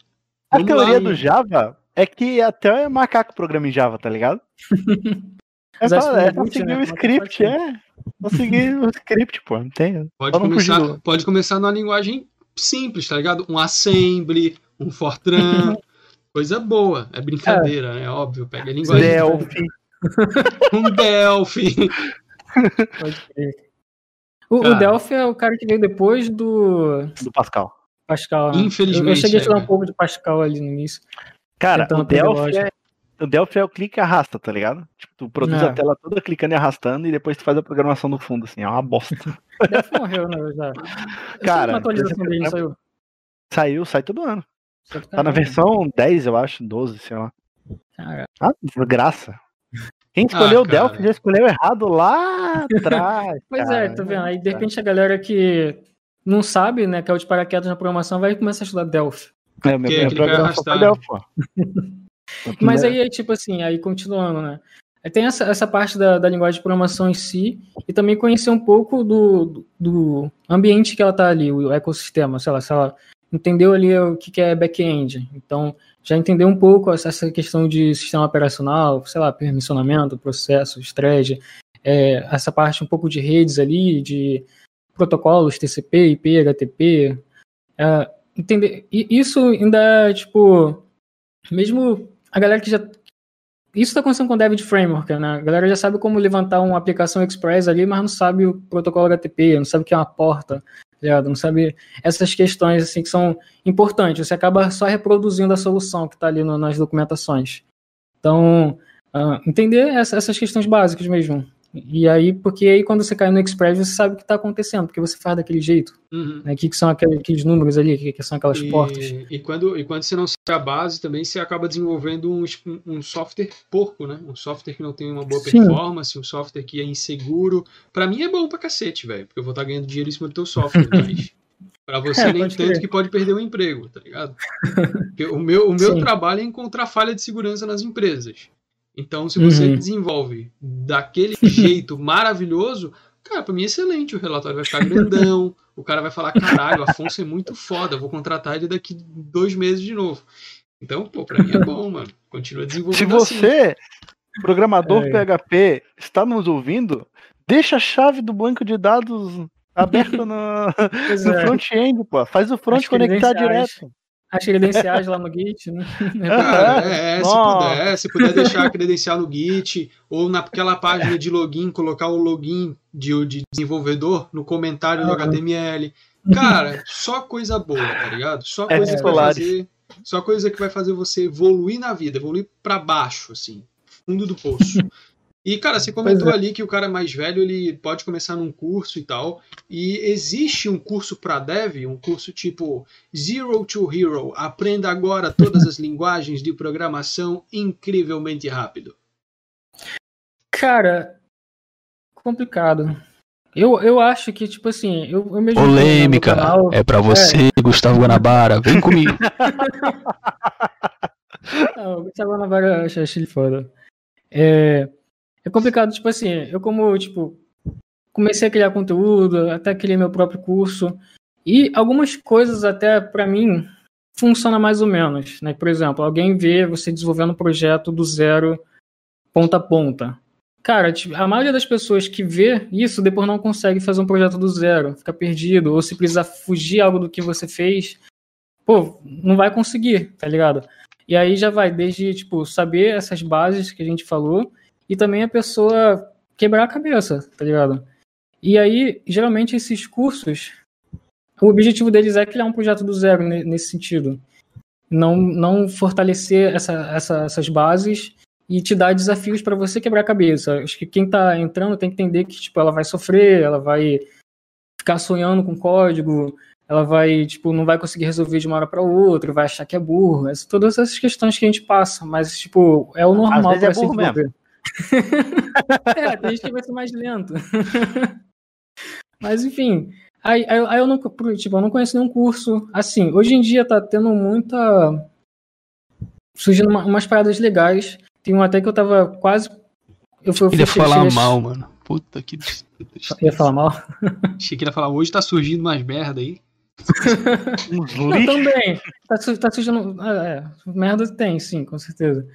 A teoria do Java é que até é macaco programa em Java, tá ligado? É, só, é só seguir né? o script, é. Só seguir o script, pô. Não tem. Pode começar, pode começar numa linguagem simples, tá ligado? Um assembly, um Fortran. coisa boa. É brincadeira, é. né? Óbvio. Pega a linguagem. Delphi. um Delphi. Pode crer. O, o, Delphi é o cara que veio depois do. Do Pascal. Pascal. Né? Infelizmente. Eu, eu cheguei a estudar é, um pouco de Pascal ali no início. Cara, o Delphi, é, o Delphi é o clique e arrasta, tá ligado? Tipo, tu produz é. a tela toda clicando e arrastando e depois tu faz a programação no fundo, assim, é uma bosta. Delphi morreu, né, já. Cara, uma atualização dele saiu. Saiu, sai todo ano. Tá na versão 10, eu acho, 12, sei lá. Caraca. Ah, graça. Quem escolheu ah, o Delphi já escolheu errado lá atrás. pois é, cara. é, tá vendo? Aí de repente a galera que não sabe, né, que é o de paraquedas na programação, vai começar a estudar Delphi. É, meu, minha programação foi Delphi, Mas aí, tipo assim, aí continuando, né? Tem essa, essa parte da, da linguagem de programação em si e também conhecer um pouco do, do ambiente que ela está ali, o ecossistema, sei lá, se ela entendeu ali o que, que é back-end. Então, já entendeu um pouco essa questão de sistema operacional, sei lá, permissionamento, processos, thread, é, essa parte um pouco de redes ali, de protocolos, TCP, IP, HTTP. É, entender. E isso ainda, tipo, mesmo a galera que já. Isso está acontecendo com o Dev de Framework, né? A galera já sabe como levantar uma aplicação Express ali, mas não sabe o protocolo HTTP, não sabe o que é uma porta, tá não sabe essas questões assim que são importantes. Você acaba só reproduzindo a solução que está ali no, nas documentações. Então, uh, entender essa, essas questões básicas mesmo. E aí, porque aí quando você cai no Express, você sabe o que está acontecendo, porque você faz daquele jeito. Uhum. Né? O que, que são aqueles, aqueles números ali, que, que são aquelas e, portas. E quando, e quando você não sabe a base, também você acaba desenvolvendo um, um software porco, né? Um software que não tem uma boa Sim. performance, um software que é inseguro. Para mim é bom pra cacete, velho, porque eu vou estar tá ganhando dinheiro em cima do teu software, mas... Pra você é, nem tanto crer. que pode perder o emprego, tá ligado? Porque o meu, o meu trabalho é encontrar falha de segurança nas empresas. Então, se você uhum. desenvolve daquele jeito maravilhoso, cara, pra mim é excelente. O relatório vai ficar grandão, o cara vai falar: caralho, o Afonso é muito foda, vou contratar ele daqui dois meses de novo. Então, pô, pra mim é bom, mano. Continua desenvolvendo. Se você, assim. programador é. PHP, está nos ouvindo, deixa a chave do banco de dados aberta no, no é. front-end, pô. Faz o front conectar direto as credenciais lá no Git, né? É, é, se puder, se puder deixar a credencial no Git, ou naquela página de login, colocar o login de, de desenvolvedor no comentário do HTML. Cara, só coisa boa, tá ligado? Só é, coisa é, que vai fazer. Só coisa que vai fazer você evoluir na vida, evoluir para baixo, assim, fundo do poço. E, cara, você comentou é. ali que o cara mais velho ele pode começar num curso e tal. E existe um curso para dev, um curso tipo Zero to Hero. Aprenda agora todas as linguagens de programação incrivelmente rápido. Cara, complicado. Eu, eu acho que, tipo assim, eu, eu. Polêmica! Canal, é para você, é... Gustavo Guanabara. Vem comigo! Não, Gustavo Guanabara eu acho ele foda. É. É complicado, tipo assim, eu como, tipo, comecei a criar conteúdo, até criei meu próprio curso. E algumas coisas até para mim funciona mais ou menos, né? Por exemplo, alguém vê você desenvolvendo um projeto do zero, ponta a ponta. Cara, a maioria das pessoas que vê isso depois não consegue fazer um projeto do zero, fica perdido, ou se precisar fugir algo do que você fez, pô, não vai conseguir, tá ligado? E aí já vai desde, tipo, saber essas bases que a gente falou e também a pessoa quebrar a cabeça, tá ligado? E aí, geralmente, esses cursos, o objetivo deles é criar um projeto do zero nesse sentido. Não, não fortalecer essa, essa, essas bases e te dar desafios para você quebrar a cabeça. Acho que quem está entrando tem que entender que tipo, ela vai sofrer, ela vai ficar sonhando com código, ela vai, tipo, não vai conseguir resolver de uma hora para outra, vai achar que é burro. Essa, todas essas questões que a gente passa, mas, tipo, é o normal para é se desenvolver. é, tem gente que vai ser mais lento. mas, enfim, aí, aí, aí, eu, não, tipo, eu não conheço nenhum curso. Assim, hoje em dia tá tendo muita... surgindo uma, umas paradas legais. Tem um até que eu tava quase... Eu, eu queria falar mal, mano. Puta que. Ia falar mal? Achei que ia falar, hoje tá surgindo mais merda aí. Não, também. Tá, tá surgindo. Ah, é, merda tem, sim, com certeza.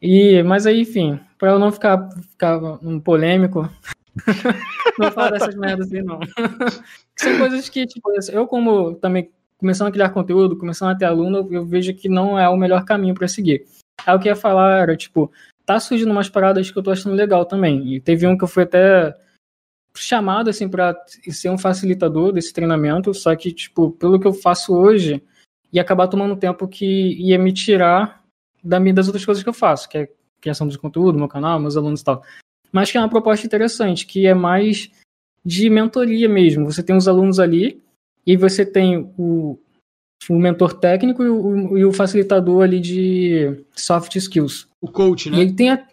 E, mas aí, enfim, para eu não ficar, ficar um polêmico, não falar dessas merdas aí, não. São coisas que, tipo, eu, como também começando a criar conteúdo, começando a ter aluno, eu vejo que não é o melhor caminho para seguir. Aí o que eu ia falar era, tipo, tá surgindo umas paradas que eu tô achando legal também. E teve um que eu fui até chamado assim para ser um facilitador desse treinamento, só que tipo, pelo que eu faço hoje, ia acabar tomando tempo que ia me tirar das outras coisas que eu faço, que é criação de conteúdo, meu canal, meus alunos e tal. Mas que é uma proposta interessante, que é mais de mentoria mesmo. Você tem os alunos ali e você tem o, o mentor técnico e o, e o facilitador ali de soft skills. O coach, né? E ele tem a...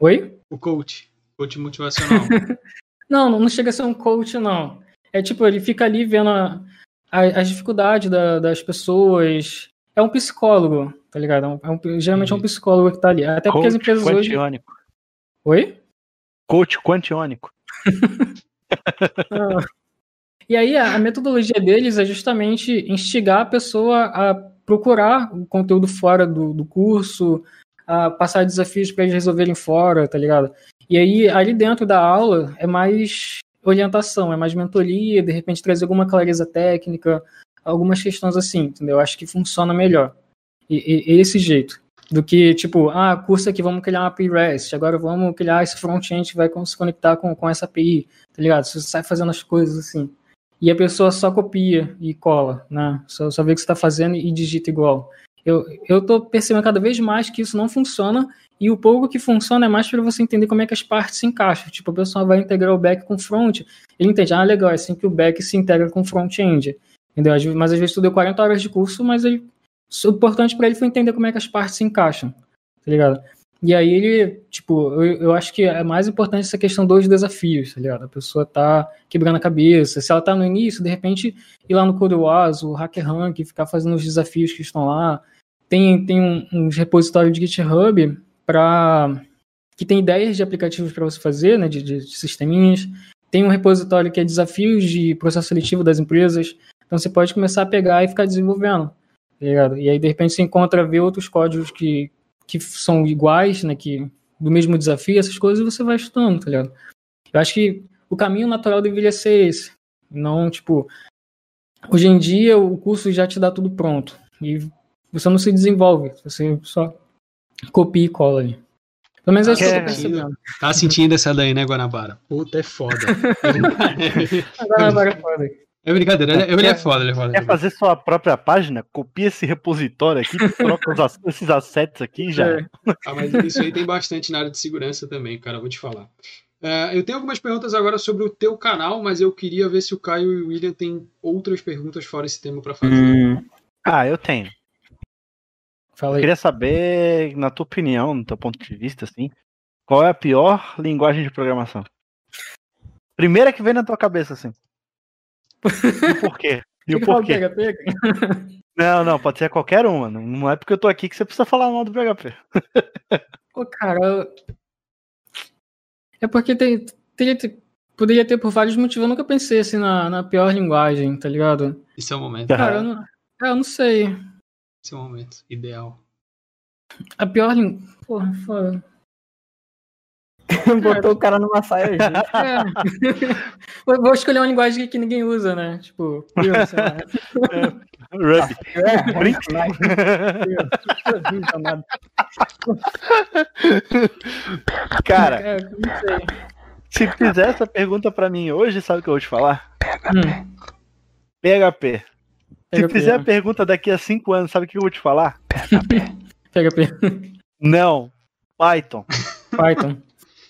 Oi? O coach. Coach motivacional. Não, não chega a ser um coach, não. É tipo, ele fica ali vendo a, a, as dificuldades da, das pessoas. É um psicólogo, tá ligado? É um, geralmente é um psicólogo que tá ali. Até coach porque as empresas quantiônico. hoje. Oi? Coach quantiônico. ah. E aí a, a metodologia deles é justamente instigar a pessoa a procurar o conteúdo fora do, do curso, a passar desafios para eles resolverem fora, tá ligado? E aí, ali dentro da aula, é mais orientação, é mais mentoria, de repente trazer alguma clareza técnica, algumas questões assim, entendeu? Acho que funciona melhor. E, e, esse jeito. Do que, tipo, ah, curso aqui, vamos criar uma API REST, agora vamos criar esse front-end que vai se conectar com, com essa API, tá ligado? Você sai fazendo as coisas assim. E a pessoa só copia e cola, né? Só, só vê o que você está fazendo e digita igual. Eu, eu tô percebendo cada vez mais que isso não funciona e o pouco que funciona é mais para você entender como é que as partes se encaixam. Tipo, a pessoa vai integrar o back com front, ele entende, ah, legal, é assim que o back se integra com front-end. Entendeu? Mas às vezes tu deu 40 horas de curso, mas ele, o importante para ele foi entender como é que as partes se encaixam. Tá ligado? E aí ele, tipo, eu, eu acho que é mais importante essa questão dos desafios, tá ligado? A pessoa tá quebrando a cabeça. Se ela tá no início, de repente, ir lá no CodeWars, o HackerRank, ficar fazendo os desafios que estão lá, tem, tem um, um repositório de GitHub para que tem ideias de aplicativos para você fazer, né, de, de, de sisteminhas. Tem um repositório que é desafios de processo seletivo das empresas. Então você pode começar a pegar e ficar desenvolvendo, tá ligado? E aí de repente você encontra ver outros códigos que, que são iguais, né, que do mesmo desafio, essas coisas, e você vai estudando, tá ligado? Eu acho que o caminho natural deveria ser esse. Não, tipo, hoje em dia o curso já te dá tudo pronto. E você não se desenvolve, você só copia e cola ali. Pelo menos é isso que eu tô percebendo. Tá sentindo essa daí, né, Guanabara? Puta, é foda. Guanabara é foda. É brincadeira, ele, ele é foda, ele é foda. Quer fazer sua própria página? Copia esse repositório aqui, troca os, esses assets aqui já. É. Ah, mas isso aí tem bastante na área de segurança também, cara, vou te falar. Uh, eu tenho algumas perguntas agora sobre o teu canal, mas eu queria ver se o Caio e o William têm outras perguntas fora esse tema para fazer. Hum. Ah, eu tenho. Fala aí. Eu queria saber, na tua opinião, no teu ponto de vista, assim, qual é a pior linguagem de programação? Primeira que vem na tua cabeça, assim. E por quê? E o porquê? Pega, pega. Não, não, pode ser qualquer uma. Não é porque eu tô aqui que você precisa falar mal do PHP. Pô, cara. É porque tem, tem, poderia ter por vários motivos. Eu nunca pensei assim na, na pior linguagem, tá ligado? Esse é o momento. Cara, eu não, eu não sei. Esse é o momento ideal. A pior linguagem. Porra, foda. Botou o cara numa saia justa. É. Vou escolher uma linguagem que ninguém usa, né? Tipo, sei lá. Ruby. É, Brinks. mas- Cara, É, se fizer essa pergunta pra mim hoje, sabe o que eu vou te falar? Hum, PHP. Se PHP, fizer a pergunta daqui a cinco anos, sabe o que eu vou te falar? PHP. Não. Python. Python.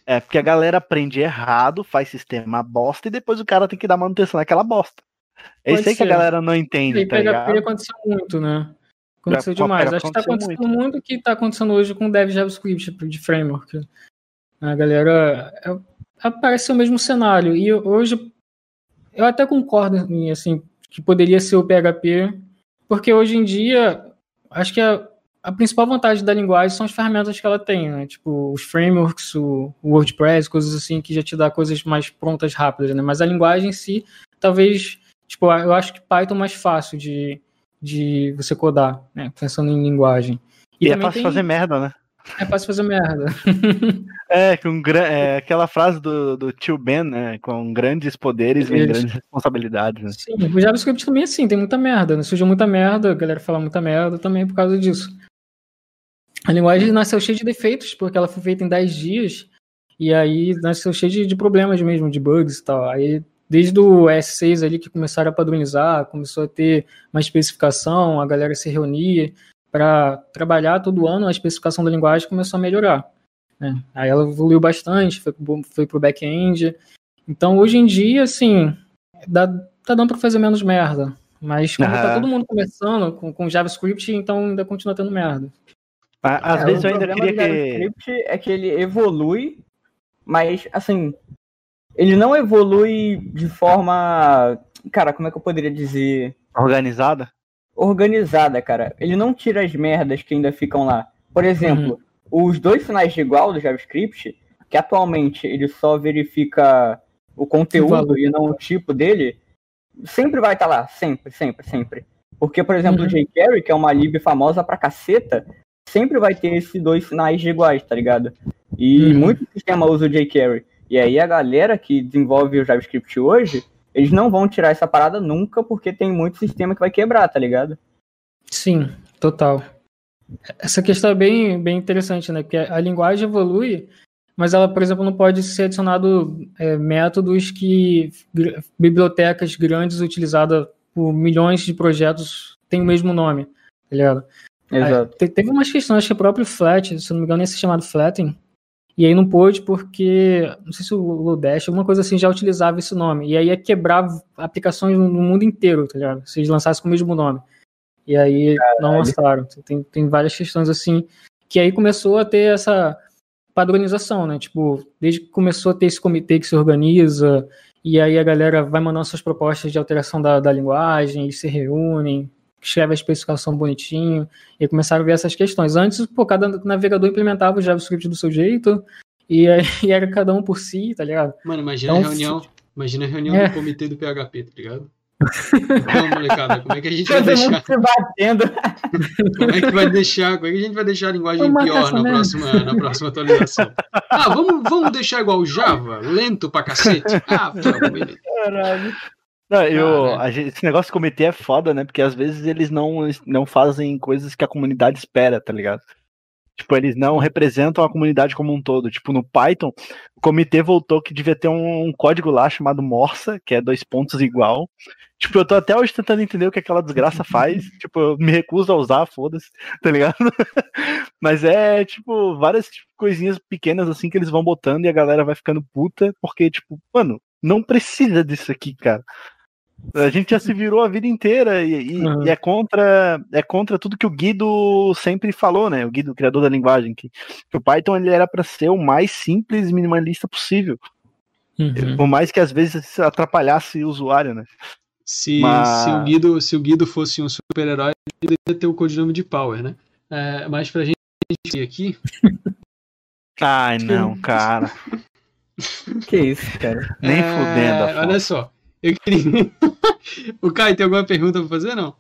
É, porque a galera aprende errado, faz sistema bosta e depois o cara tem que dar manutenção naquela bosta. É isso aí que a galera não E entende, aí, tá PHP aconteceu muito, né? Aconteceu Já- demais. Acho que tá acontecendo muito o que tá acontecendo hoje com o Dev JavaScript de framework. A galera é, parece ser o mesmo cenário. E hoje eu até concordo em, assim que poderia ser o PHP, porque hoje em dia acho que a, a principal vantagem da linguagem são as ferramentas que ela tem, né? Tipo os frameworks, o, WordPress, coisas assim que já te dá coisas mais prontas rápidas, né? Mas a linguagem em si, talvez, tipo, eu acho que Python é mais fácil de de você codar, né? Pensando em linguagem. E, é também fácil tem- fazer merda, né? É fácil fazer merda. É, com é, aquela frase do, do tio Ben, né? Com grandes poderes vem grandes responsabilidades. Né? Sim, o JavaScript também é assim, tem muita merda, né? Surgiu muita merda, a galera fala muita merda também por causa disso. A linguagem nasceu cheia de defeitos, porque ela foi feita em 10 dias, e aí nasceu cheia de, de problemas mesmo, de bugs e tal. Aí, desde o S6 ali que começaram a padronizar, começou a ter uma especificação, a galera se reunia para trabalhar todo ano, a especificação da linguagem começou a melhorar. né? Aí ela evoluiu bastante, foi, foi pro back-end. Então, hoje em dia, assim, dá, tá dando para fazer menos merda. Mas como tá Aham. todo mundo começando com, com JavaScript, então ainda continua tendo merda. A- Às É, vezes o eu ainda queria que. JavaScript é que ele evolui, mas assim, ele não evolui de forma, cara, como é que eu poderia dizer, Organizada? organizada, cara. Ele não tira as merdas que ainda ficam lá. Por exemplo, os dois sinais de igual do JavaScript, que atualmente ele só verifica o conteúdo e não o tipo dele, sempre vai estar lá, sempre, sempre, sempre. Porque, por exemplo, Uhum. o jQuery, que é uma lib famosa pra caceta, sempre vai ter esses dois sinais de iguais, tá ligado? E Uhum. muito sistema usa o jQuery. E aí a galera que desenvolve o JavaScript hoje, eles não vão tirar essa parada nunca, porque tem muito sistema que vai quebrar, tá ligado? Sim, total. Essa questão é bem, bem interessante, né? Porque a linguagem evolui, mas ela, por exemplo, não pode ser adicionado é, métodos que bibliotecas grandes utilizadas por milhões de projetos têm o mesmo nome, tá ligado? Exato. Te- Teve umas questões, acho que o próprio Flat, se não me engano, ia ser chamado Flatten, e aí não pôde porque, não sei se o Lodash, alguma coisa assim, já utilizava esse nome, e aí ia quebrar aplicações no mundo inteiro, tá ligado? Se eles lançassem com o mesmo nome. E aí não lançaram. Tem, tem várias questões assim, que aí começou a ter essa padronização, né? Tipo, desde que começou a ter esse comitê que se organiza, e aí a galera vai mandando suas propostas de alteração da, da linguagem, eles se reúnem, escreve a especificação bonitinho, e começaram a ver essas questões. Antes, pô, cada navegador implementava o JavaScript do seu jeito, e aí era cada um por si, tá ligado? Mano, imagina Então, a reunião. Imagina a reunião É. do comitê do PHP, tá ligado? Então, molecada, como é que a gente vai Todo deixar? Como é que vai deixar? Como é que a gente vai deixar a linguagem pior na próxima, na próxima atualização? Ah, vamos, vamos deixar igual o Java? Lento pra cacete? Ah, tá, beleza. Caralho. Não, eu, Ah, né? a gente- esse negócio de comitê é foda, né? Porque às vezes eles não, não fazem coisas que a comunidade espera, tá ligado? Tipo, eles não representam a comunidade como um todo. Tipo, no Python, o comitê voltou que devia ter um, um código lá chamado Morsa, que é dois pontos igual. Tipo, eu tô até hoje tentando entender o que aquela desgraça faz. tipo, eu me recuso a usar, foda-se, tá ligado? Mas é, tipo, várias tipo, coisinhas pequenas assim que eles vão botando e a galera vai ficando puta, porque, tipo, mano, não precisa disso aqui, cara. A gente já se virou a vida inteira e, e- Uhum. e é contra é contra tudo que o Guido sempre falou, né? O Guido, o criador da linguagem, que, que o Python ele era para ser o mais simples e minimalista possível, Uhum. por mais que às vezes atrapalhasse o usuário, né? Se, Mas- se, o Guido, se o Guido fosse um super-herói, ele deveria ter o codinome de Power, né? É, mas pra gente aqui, Ai, não, cara. Que isso, cara. Nem É, fudendo. Olha só. Eu queria... o Caio, tem alguma pergunta pra fazer, não?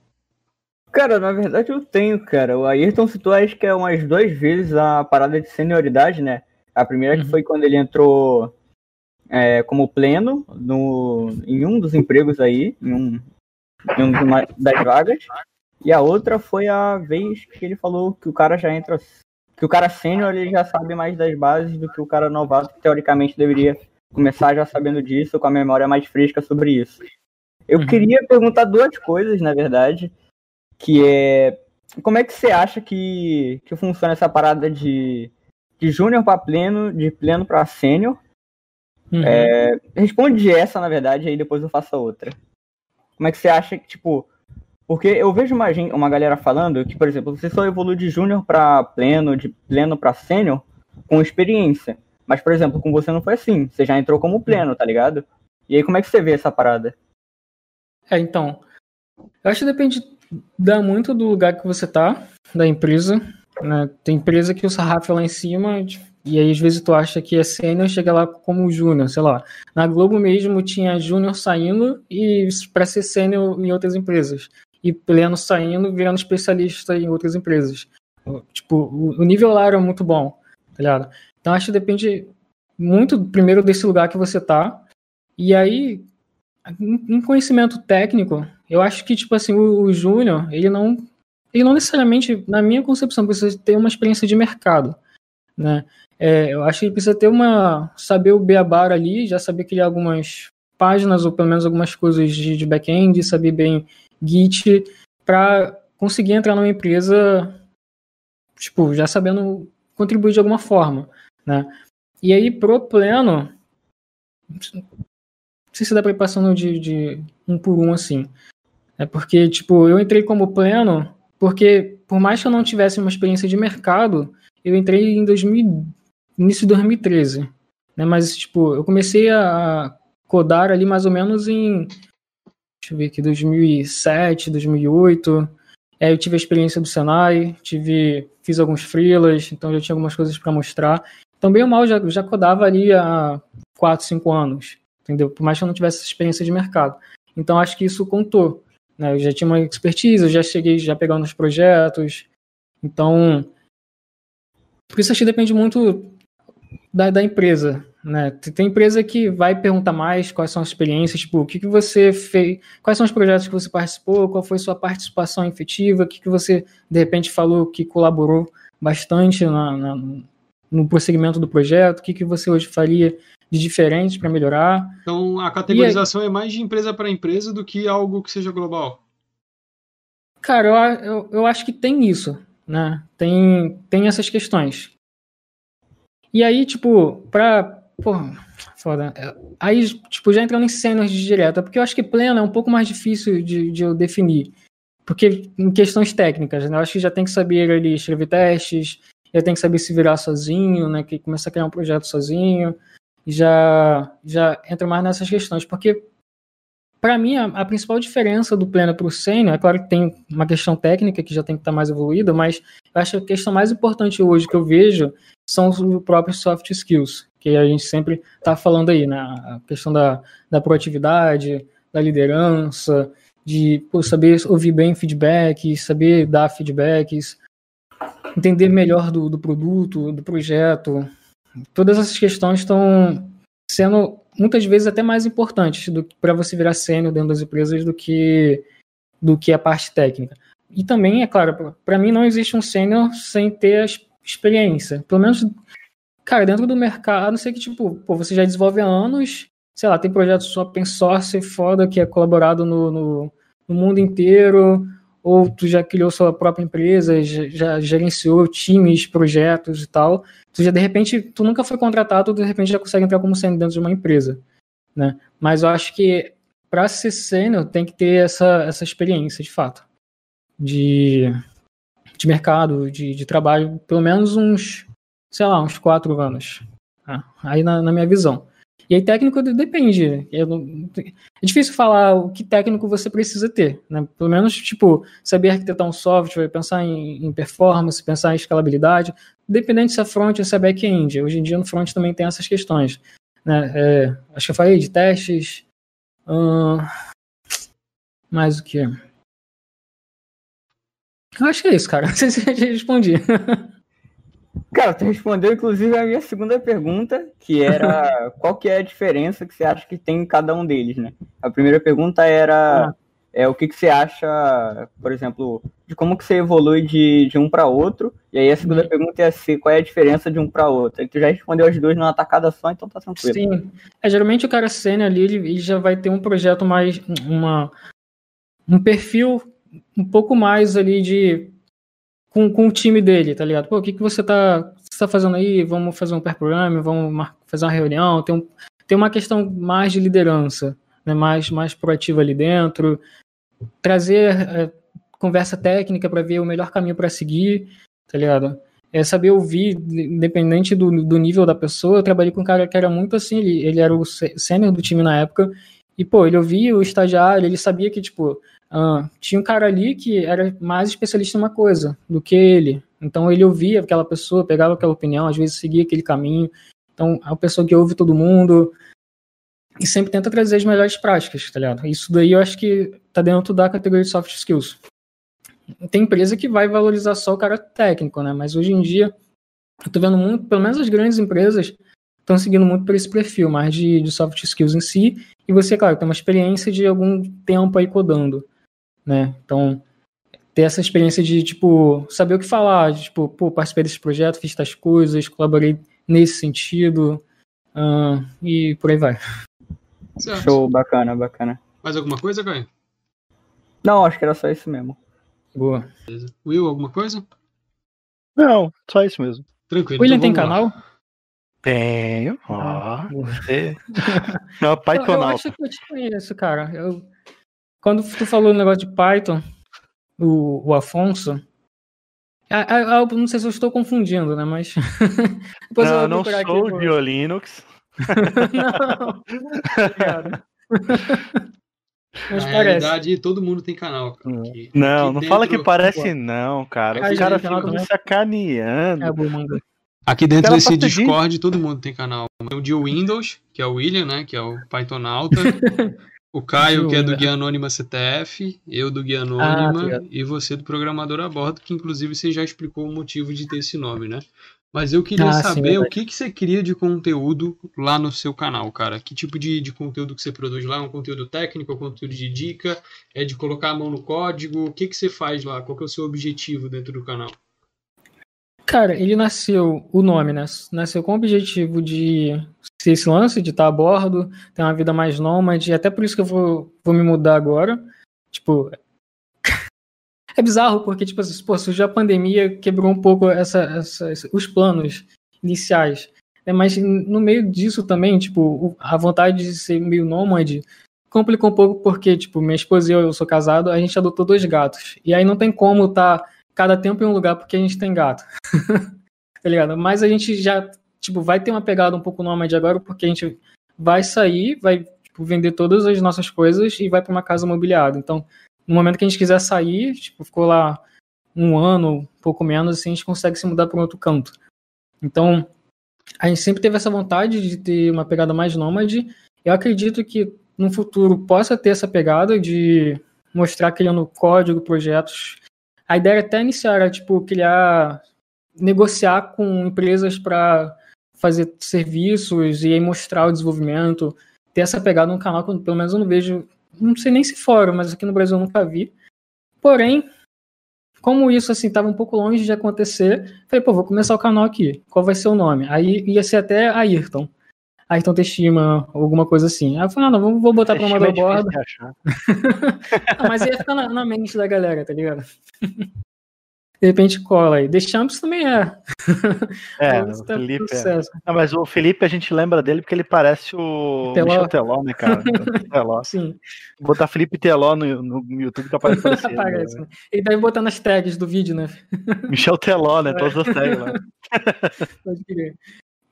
Cara, na verdade eu tenho, cara. O Ayrton citou acho que é umas duas vezes a parada de senioridade, né? A primeira que Uhum. foi quando ele entrou é, como pleno no, em um dos empregos aí, em um, em um dos ma- das vagas. E a outra foi a vez que ele falou que o cara já entra. Que o cara sênior ele já sabe mais das bases do que o cara novato, que teoricamente deveria começar já sabendo disso, com a memória mais fresca sobre isso. Eu Uhum. queria perguntar duas coisas, na verdade, que é como é que você acha que, que funciona essa parada de, de júnior para pleno, de pleno para sênior? Uhum. É, responde essa, na verdade, aí depois eu faço a outra. Como é que você acha que, tipo. Porque eu vejo uma, gen- uma galera falando que, por exemplo, você só evolui de júnior para pleno, de pleno para sênior com experiência. Mas, por exemplo, com você não foi assim. Você já entrou como pleno, tá ligado? E aí, como é que você vê essa parada? É, então. Eu acho que depende dá muito do lugar que você tá, da empresa. Né? Tem empresa que o sarrafo é lá em cima, e aí às vezes tu acha que é sênior, chega lá como júnior, sei lá. Na Globo mesmo tinha júnior saindo e para ser sênior em outras empresas. E pleno saindo, virando especialista em outras empresas. Tipo, o nível lá era muito bom, tá ligado? Então acho que depende muito, primeiro, desse lugar que você tá. E aí, em conhecimento técnico, eu acho que, tipo assim, o, o júnior, ele não, ele não necessariamente, na minha concepção, precisa ter uma experiência de mercado, né? É, eu acho que precisa ter uma, saber o beabá ali, já saber criar algumas páginas, ou pelo menos algumas coisas de, de back-end, saber bem Git, para conseguir entrar numa empresa, tipo, já sabendo contribuir de alguma forma, né? E aí, pro pleno, não sei se dá pra ir passando de, de um por um assim. É porque, tipo, eu entrei como pleno, porque por mais que eu não tivesse uma experiência de mercado, eu entrei em 2000, início de 2013. Né? Mas, tipo, eu comecei a codar ali mais ou menos em, deixa eu ver aqui, 2007, 2008. Aí eu tive a experiência do Senai, tive, fiz alguns freelas, então já tinha algumas coisas para mostrar. Bem ou mal, já, já codava ali há 4, 5 anos, entendeu? Por mais que eu não tivesse essa experiência de mercado. Então, acho que isso contou. Né? Eu já tinha uma expertise, eu já cheguei já pegando os projetos. Então, por isso acho que depende muito da, da empresa. Né? Tem empresa que vai perguntar mais quais são as experiências, tipo, o que, que você fez, quais são os projetos que você participou, qual foi sua participação efetiva, o que, que você, de repente, falou que colaborou bastante na, na, no prosseguimento do projeto, o que, que você hoje faria de diferente para melhorar. Então a categorização é mais de empresa para empresa do que algo que seja global. Cara, eu, eu, eu acho que tem isso, né? Tem, tem essas questões. E aí, tipo, pra. Porra, foda. Aí, tipo, já entrando em cenas de direta, porque eu acho que pleno é um pouco mais difícil de, de eu definir. Porque em questões técnicas, né? Eu acho que já tem que saber ali escrever testes, já tem que saber se virar sozinho, né? Que começa a criar um projeto sozinho. Já, já entra mais nessas questões. Porque, para mim, a, a, principal diferença do pleno para o sênior, é claro que tem uma questão técnica que já tem que estar mais evoluída, mas eu acho que a questão mais importante hoje que eu vejo são os próprios soft skills, que a gente sempre está falando aí, né? A questão da, da proatividade, da liderança, de pô, saber ouvir bem feedbacks, saber dar feedbacks, entender melhor do, do produto, do projeto. Todas essas questões estão sendo muitas vezes até mais importantes para você virar sênior dentro das empresas do que do que a parte técnica. E também, é claro, para mim não existe um sênior sem ter a experiência. Pelo menos, cara, dentro do mercado, não sei que, tipo, pô, você já desenvolve há anos, sei lá, tem projetos open source foda que é colaborado no, no, no mundo inteiro, ou tu já criou sua própria empresa, já, gerenciou times, projetos e tal. Tu já, de repente, tu nunca foi contratado, de repente já consegue entrar como sênior dentro de uma empresa, né? Mas eu acho que para ser sênior tem que ter essa, essa experiência, de fato, de, de mercado, de, de trabalho, pelo menos uns, sei lá, uns quatro anos. Né? Aí na, na minha visão. E aí técnico depende. É difícil falar o que técnico você precisa ter. Né? Pelo menos, tipo, saber arquitetar um software, pensar em, em performance, pensar em escalabilidade. Dependente se é front ou se é back-end. Hoje em dia no front também tem essas questões. né? É, acho que eu falei de testes. Hum, mais o que? Eu acho que é isso, cara. Não sei se eu respondi. Cara, tu respondeu inclusive a minha segunda pergunta, que era qual que é a diferença que você acha que tem em cada um deles, né? A primeira pergunta era ah. é, o que, que você acha, por exemplo, de como que você evolui de, de um para outro, e aí a segunda uhum. pergunta é assim, qual é a diferença de um para outro. E tu já respondeu as duas numa tacada só, então tá tranquilo. Sim, é, geralmente o cara sênior ali, ele, ele já vai ter um projeto mais, uma, um perfil um pouco mais ali de com, com o time dele, tá ligado? Pô, o que, que você tá, tá fazendo aí? Vamos fazer um pair programming, vamos fazer uma reunião. Tem, um, tem uma questão mais de liderança, né? mais, mais proativa ali dentro. Trazer é, conversa técnica para ver o melhor caminho para seguir, tá ligado? É saber ouvir, independente do, do nível da pessoa. Eu trabalhei com um cara que era muito assim, ele, ele era o sênior do time na época. E, pô, ele ouvia o estagiário, ele sabia que, tipo, ah, tinha um cara ali que era mais especialista em uma coisa do que ele. Então ele ouvia aquela pessoa, pegava aquela opinião, às vezes seguia aquele caminho. Então é uma pessoa que ouve todo mundo e sempre tenta trazer as melhores práticas, tá ligado? Isso daí eu acho que tá dentro da categoria de soft skills. Tem empresa que vai valorizar só o cara técnico, né? Mas hoje em dia eu tô vendo muito, pelo menos as grandes empresas estão seguindo muito por esse perfil, mais de, de soft skills em si. E você, claro, tem uma experiência de algum tempo aí codando né? Então, ter essa experiência de, tipo, saber o que falar, de, tipo, pô, participei desse projeto, fiz tais coisas, colaborei nesse sentido, uh, e por aí vai. Certo. Show, bacana, bacana. Mais alguma coisa, Caio? Não, acho que era só isso mesmo. Boa. Beleza. Will, alguma coisa? Não, só isso mesmo. Tranquilo. William então tem canal? Lá. Tenho. Ó. Ah, você. é o Python. Eu, eu acho que eu te conheço, cara. Eu, quando tu falou no negócio de Python, o, o Afonso. eu não sei se eu estou confundindo, né? Mas. Depois não, eu não sou aqui, de Linux. não. Obrigado. Mas Na parece. realidade, todo mundo tem canal. Cara, aqui, não, não dentro... fala que parece, não, cara. Os caras ficam me sacaneando. É, Aqui dentro desse Discord, todo mundo tem canal. Tem o de Windows, que é o William, né? Que é o Pythonauta. O Caio, que é do Guia Anônima CTF, eu do Guia Anônima ah, e você do Programador a Bordo, que inclusive você já explicou o motivo de ter esse nome, né? Mas eu queria ah, saber sim, o que, que você cria de conteúdo lá no seu canal, cara. Que tipo de, de conteúdo que você produz lá? É um conteúdo técnico, é um conteúdo de dica? É de colocar a mão no código? O que, que você faz lá? Qual que é o seu objetivo dentro do canal? Cara, ele nasceu, o nome, né? Nasceu com o objetivo de ser esse lance de estar a bordo, ter uma vida mais nômade, até por isso que eu vou, vou me mudar agora. Tipo, é bizarro, porque, tipo, assim, pô, surgiu a pandemia, quebrou um pouco essa, essa, os planos iniciais. É, mas no meio disso também, tipo, a vontade de ser meio nômade complicou um pouco porque, tipo, minha esposa e eu, eu sou casado, a gente adotou dois gatos. E aí não tem como tá cada tempo em um lugar porque a gente tem gato. tá ligado? Mas a gente já tipo, vai ter uma pegada um pouco nômade agora, porque a gente vai sair, vai tipo, vender todas as nossas coisas e vai para uma casa mobiliada. Então, no momento que a gente quiser sair, tipo, ficou lá um ano, um pouco menos, assim, a gente consegue se mudar para um outro canto. Então, a gente sempre teve essa vontade de ter uma pegada mais nômade. Eu acredito que no futuro possa ter essa pegada de mostrar criando código, projetos. A ideia até iniciar era, tipo, criar, negociar com empresas para fazer serviços e aí mostrar o desenvolvimento, ter essa pegada no canal que pelo menos eu não vejo, não sei nem se fora, mas aqui no Brasil eu nunca vi. Porém, como isso assim estava um pouco longe de acontecer, falei, pô, vou começar o canal aqui. Qual vai ser o nome? Aí ia ser até Ayrton. Ayrton Teshima, alguma coisa assim. Aí eu falei, ah, não, vou botar para uma borda. ah, mas ia ficar na, na mente da galera, tá ligado? de repente cola aí. The Champs também é. É, o tá Felipe é. Não, mas o Felipe a gente lembra dele porque ele parece o Teló. Michel Teló, né, cara? Teló. Sim. Vou botar Felipe Teló no, no YouTube que aparece. Aparece, né? Ele deve botar nas tags do vídeo, né? Michel Teló, né? É. Todas as tags lá. Pode crer.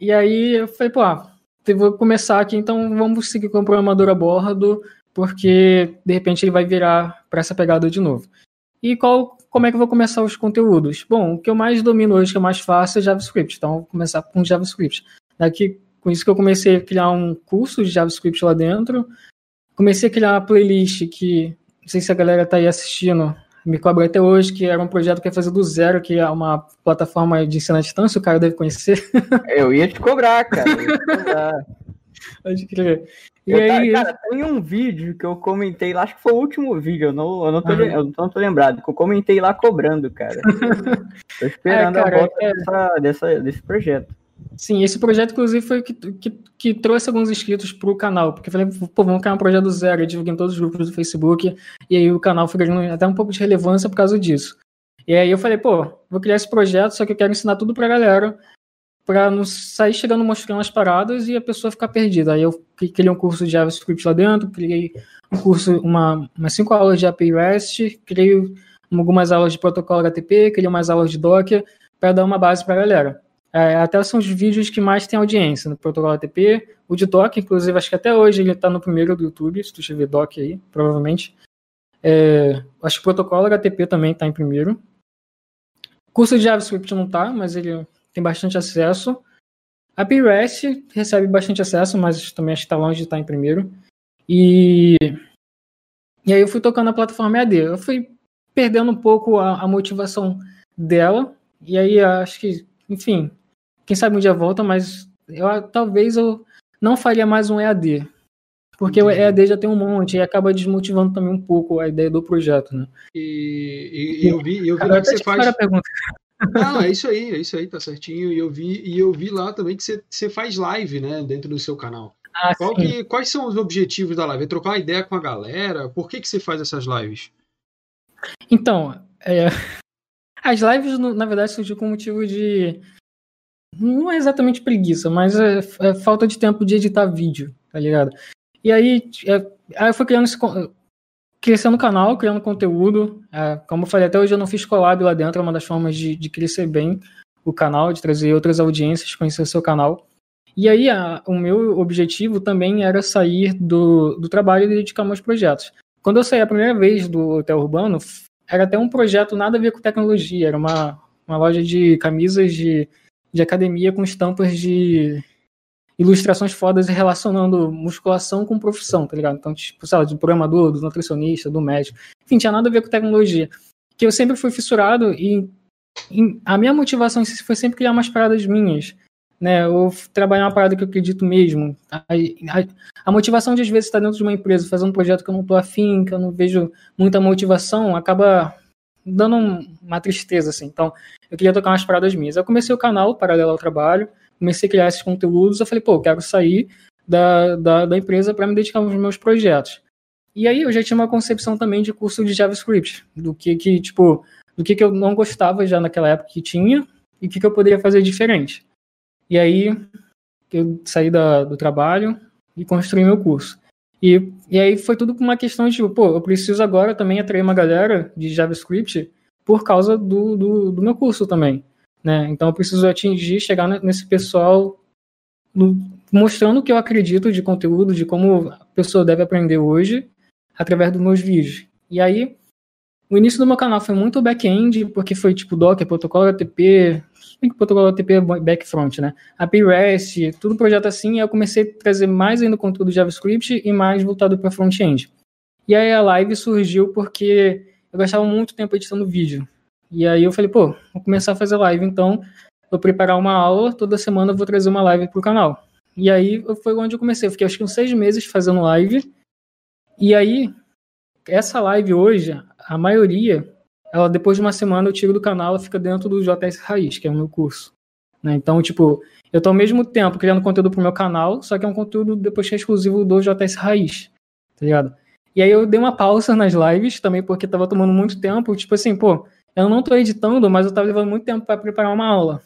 E aí eu falei, pô, ah, vou começar aqui, então vamos seguir com o programador a bordo, porque de repente ele vai virar para essa pegada de novo. E qual, como é que eu vou começar os conteúdos? Bom, o que eu mais domino hoje, que é mais fácil, é JavaScript. Então, vou começar com JavaScript. Daqui com isso que eu comecei a criar um curso de JavaScript lá dentro. Comecei a criar uma playlist que, não sei se a galera tá aí assistindo, me cobra até hoje, que era um projeto que ia fazer do zero, que é uma plataforma de ensino à distância, o cara deve conhecer. Eu ia te cobrar, cara. Eu ia te cobrar. Pode crer. E Eu tá- aí, cara, tem um vídeo que eu comentei lá, acho que foi o último vídeo, eu não, eu não, tô, Aham. eu não tô lembrado, que eu comentei lá cobrando, cara. Tô esperando É, cara, a volta é- dessa, dessa- desse projeto. Sim, esse projeto, inclusive, foi o que, que, que trouxe alguns inscritos pro canal, porque eu falei, pô, vamos criar um projeto do zero, eu divulguei em todos os grupos do Facebook, e aí o canal foi ganhando até um pouco de relevância por causa disso. E aí eu falei, pô, vou criar esse projeto, só que eu quero ensinar tudo pra galera, pra não sair chegando mostrando as paradas e a pessoa ficar perdida. Aí eu cri- criei um curso de JavaScript lá dentro, criei um curso, uma, umas cinco aulas de API REST, criei algumas aulas de protocolo HTTP, criei umas aulas de Docker, para dar uma base pra galera. É, até são os vídeos que mais tem audiência no protocolo HTTP, o de Docker, inclusive, acho que até hoje ele tá no primeiro do YouTube, se tu tiver Docker aí, provavelmente. É, acho que o protocolo HTTP também tá em primeiro. Curso de JavaScript não tá, mas ele tem bastante acesso. A API REST recebe bastante acesso, mas também acho que está longe de estar em primeiro. E, e aí eu fui tocando a plataforma EAD. Eu fui perdendo um pouco a, a motivação dela. E aí acho que, enfim, quem sabe um dia volta, mas eu, talvez eu não faria mais um EAD. Porque o Entendi. EAD já tem um monte e acaba desmotivando também um pouco a ideia do projeto, né? E, e- eu vi, eu vi que você faz. a pergunta. Não, é isso aí, é isso aí, tá certinho. E eu vi, e eu vi lá também que você, você faz live, né, dentro do seu canal. Ah, que- quais são os objetivos da live? É trocar uma ideia com a galera? Por que, que você faz essas lives? Então, é, as lives, no- na verdade, surgiu com motivo de. Não é exatamente preguiça, mas é, é falta de tempo de editar vídeo, tá ligado? E aí, é, aí eu fui criando esse. Crescendo o canal, criando conteúdo. é, como eu falei, até hoje eu não fiz collab lá dentro, é uma das formas de, de crescer bem o canal, de trazer outras audiências, conhecer o seu canal. E aí, a- o meu objetivo também era sair do, do trabalho e dedicar meus projetos. Quando eu saí a primeira vez do Hotel Urbano, era até um projeto nada a ver com tecnologia, era uma, uma loja de camisas de, de academia com estampas de ilustrações fodas relacionando musculação com profissão, tá ligado? Então, tipo, sei lá, do programador, do nutricionista, do médico. Enfim, tinha nada a ver com tecnologia. Que eu sempre fui fissurado e, e a minha motivação foi sempre criar umas paradas minhas, né? Ou trabalhar uma parada que eu acredito mesmo. A, a, a motivação de às vezes estar dentro de uma empresa, fazendo um projeto que eu não tô afim, que eu não vejo muita motivação, acaba dando um- uma tristeza, assim. Então, eu queria tocar umas paradas minhas. Eu comecei o canal paralelo ao trabalho, comecei a criar esses conteúdos, eu falei, pô, eu quero sair da, da, da empresa para me dedicar aos meus projetos. E aí eu já tinha uma concepção também de curso de JavaScript, do que que, tipo, do que que eu não gostava já naquela época que tinha e o que que eu poderia fazer diferente. E aí eu saí da, do trabalho e construí meu curso. E, e aí foi tudo uma questão de, tipo, pô, eu preciso agora também atrair uma galera de JavaScript por causa do, do, do meu curso também. Né? Então eu preciso atingir, chegar ne- nesse pessoal no- mostrando o que eu acredito de conteúdo, de como a pessoa deve aprender hoje através dos meus vídeos. E aí, o início do meu canal foi muito back-end, porque foi tipo Docker, protocolo HTTP, bem que protocolo HTTP é back-front, né? API REST, tudo projeto assim, e eu comecei a trazer mais ainda conteúdo de JavaScript e mais voltado para front-end. E aí a live surgiu porque eu gastava muito tempo editando vídeo. E aí eu falei, pô, vou começar a fazer live, então vou preparar uma aula, toda semana eu vou trazer uma live pro canal. E aí foi onde eu comecei, eu fiquei acho que uns seis meses fazendo live, e aí essa live hoje, a maioria, ela depois de uma semana eu tiro do canal, ela fica dentro do JS Raiz, que é o meu curso. né? Então, tipo, eu tô ao mesmo tempo criando conteúdo pro meu canal, só que é um conteúdo depois que é exclusivo do JS Raiz, tá ligado? E aí eu dei uma pausa nas lives também, porque tava tomando muito tempo, tipo assim, pô, eu não tô editando, mas eu tava levando muito tempo para preparar uma aula.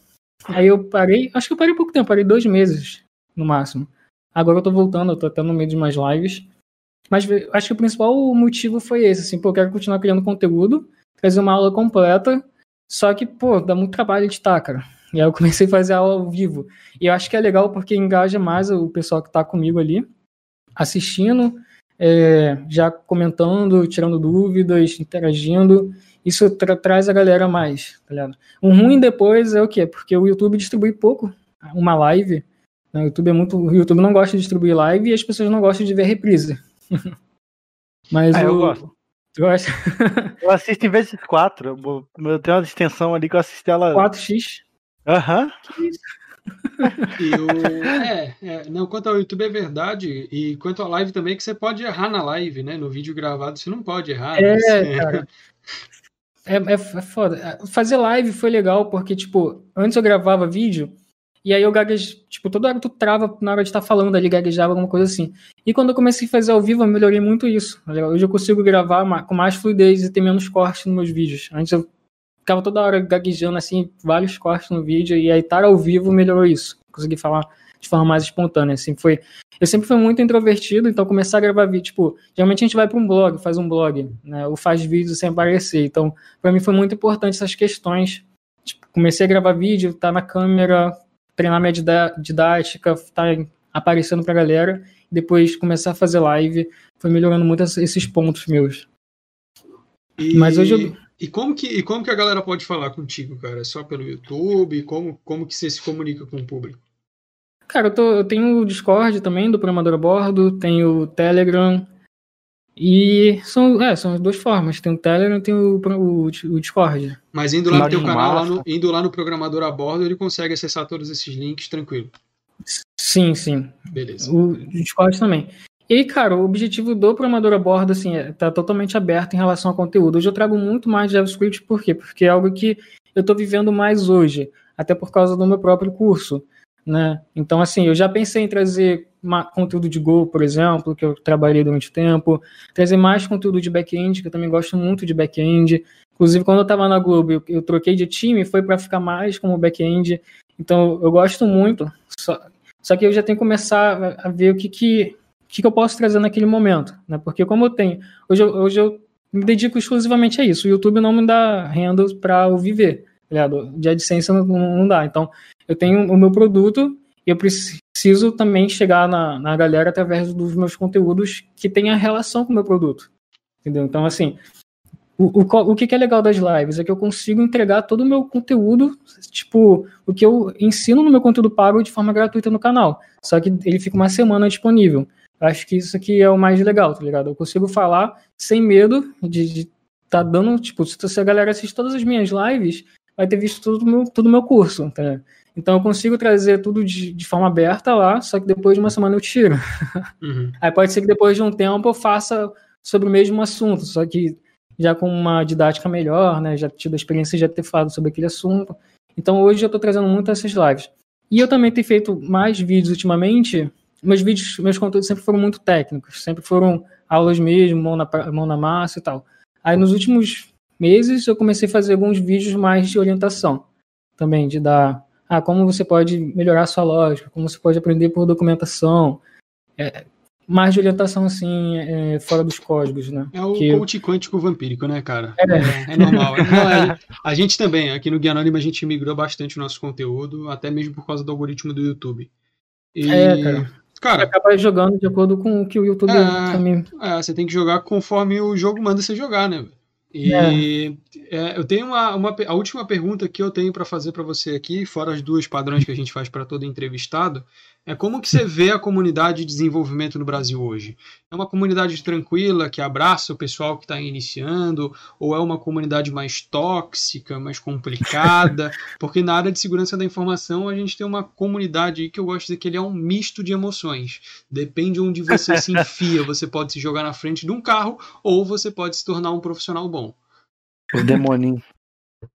Aí eu parei, acho que eu parei pouco tempo, parei dois meses, no máximo. Agora eu tô voltando, eu tô até no meio de umas lives. Mas acho que o principal motivo foi esse, assim, pô, eu quero continuar criando conteúdo, fazer uma aula completa, só que, pô, dá muito trabalho editar, cara. E aí eu comecei a fazer aula ao vivo. E eu acho que é legal porque engaja mais o pessoal que tá comigo ali, assistindo, é, já comentando, tirando dúvidas, interagindo. Isso tra- traz a galera mais, tá ligado? O ruim depois é o quê? Porque o YouTube distribui pouco uma live O YouTube é muito. O YouTube não gosta de distribuir live e as pessoas não gostam de ver reprise. Mas Ah, o... eu gosto. Tu gosta? Eu assisto em vez de quatro. Eu eu tenho uma extensão ali que eu assisto ela. 4x. Aham. E o... é, é, não, quanto ao YouTube é verdade, e quanto à live também, que você pode errar na live, né? No vídeo gravado você não pode errar. É, né? cara. É, é, é foda. Fazer live foi legal, porque, tipo, antes eu gravava vídeo, e aí eu gaguejava, tipo, toda hora tu trava na hora de estar falando ali, gaguejava, alguma coisa assim. E quando eu comecei a fazer ao vivo, eu melhorei muito isso. tá? Hoje eu consigo gravar com mais fluidez e ter menos cortes nos meus vídeos. Antes eu ficava toda hora gaguejando, assim, vários cortes no vídeo, e aí estar ao vivo melhorou isso. Consegui falar de forma mais espontânea, assim, foi... Eu sempre fui muito introvertido, então começar a gravar vídeo, tipo, geralmente a gente vai para um blog, faz um blog, né, ou faz vídeo sem aparecer, então para mim foi muito importante essas questões, tipo, comecei a gravar vídeo, tá na câmera, treinar minha didática, tá aparecendo pra galera, e depois começar a fazer live, foi melhorando muito ess- esses pontos meus. E, Mas hoje eu- e, como que, e como que a galera pode falar contigo, cara? É Só pelo YouTube? Como, como que você se comunica com o público? Cara, eu, tô, eu tenho o Discord também, do Programador a Bordo, tenho o Telegram, e são, é, são as duas formas, tem o Telegram e tem o, o, o Discord. Mas indo lá no teu canal, lá no- indo lá no programador a bordo, ele consegue acessar todos esses links tranquilo. Sim, sim, Beleza. O Discord também. E cara, o objetivo do programador a bordo, assim, é, tá totalmente aberto em relação ao conteúdo. Hoje eu trago muito mais JavaScript, por quê? Porque é algo que eu tô vivendo mais hoje, até por causa do meu próprio curso, né? Então, assim, eu já pensei em trazer ma- conteúdo de Go, por exemplo, que eu trabalhei durante tempo, trazer mais conteúdo de back-end, que eu também gosto muito de back-end. Inclusive, quando eu tava na Globo, eu, eu troquei de time, foi para ficar mais como back-end. Então, eu gosto muito, só, só que eu já tenho que começar a- a ver o que que, que que eu posso trazer naquele momento, né? Porque como eu tenho, hoje eu, hoje eu me dedico exclusivamente a isso. O YouTube não me dá renda para eu viver, tá ligado? De AdSense não, não dá. Então, eu tenho o meu produto eu preciso também chegar na, na galera através dos meus conteúdos que tenha relação com o meu produto, entendeu? Então, assim, o, o, o que que é legal das lives é que eu consigo entregar todo o meu conteúdo, tipo, o que eu ensino no meu conteúdo pago de forma gratuita no canal. Só que ele fica uma semana disponível. Acho que isso aqui é o mais legal, tá ligado? Eu consigo falar sem medo de estar tá dando, tipo, se a galera assiste todas as minhas lives, vai ter visto tudo o meu, tudo o meu curso, tá ligado? Então eu consigo trazer tudo de, de forma aberta lá, só que depois de uma semana eu tiro. Uhum. Aí pode ser que depois de um tempo eu faça sobre o mesmo assunto, só que já com uma didática melhor, né? Já tido a experiência de já ter falado sobre aquele assunto. Então hoje eu estou trazendo muito essas lives. E eu também tenho feito mais vídeos ultimamente. Meus vídeos, meus conteúdos sempre foram muito técnicos, sempre foram aulas mesmo, mão na, mão na massa e tal. Aí nos últimos meses eu comecei a fazer alguns vídeos mais de orientação também, de dar ah, como você pode melhorar a sua lógica, como você pode aprender por documentação, é, mais de orientação assim, é, fora dos códigos, né? É o Que- coach quântico vampírico, né, cara? É. É, é normal. Não, é- a gente também, aqui no Guia Anônimo, a gente migrou bastante o nosso conteúdo, até mesmo por causa do algoritmo do YouTube. E, É, cara. cara, acaba jogando de acordo com o que o YouTube É. também. É, você tem que jogar conforme o jogo manda você jogar, né? E é, eu tenho uma, uma a última pergunta que eu tenho para fazer para você aqui, fora as duas padrões que a gente faz para todo entrevistado, é como que você vê a comunidade de desenvolvimento no Brasil hoje? É uma comunidade tranquila que abraça o pessoal que está iniciando, ou é uma comunidade mais tóxica, mais complicada? Porque na área de segurança da informação a gente tem uma comunidade que eu gosto de dizer que ele é um misto de emoções. Depende onde você se enfia, você pode se jogar na frente de um carro ou você pode se tornar um profissional bom. Os demoninhos.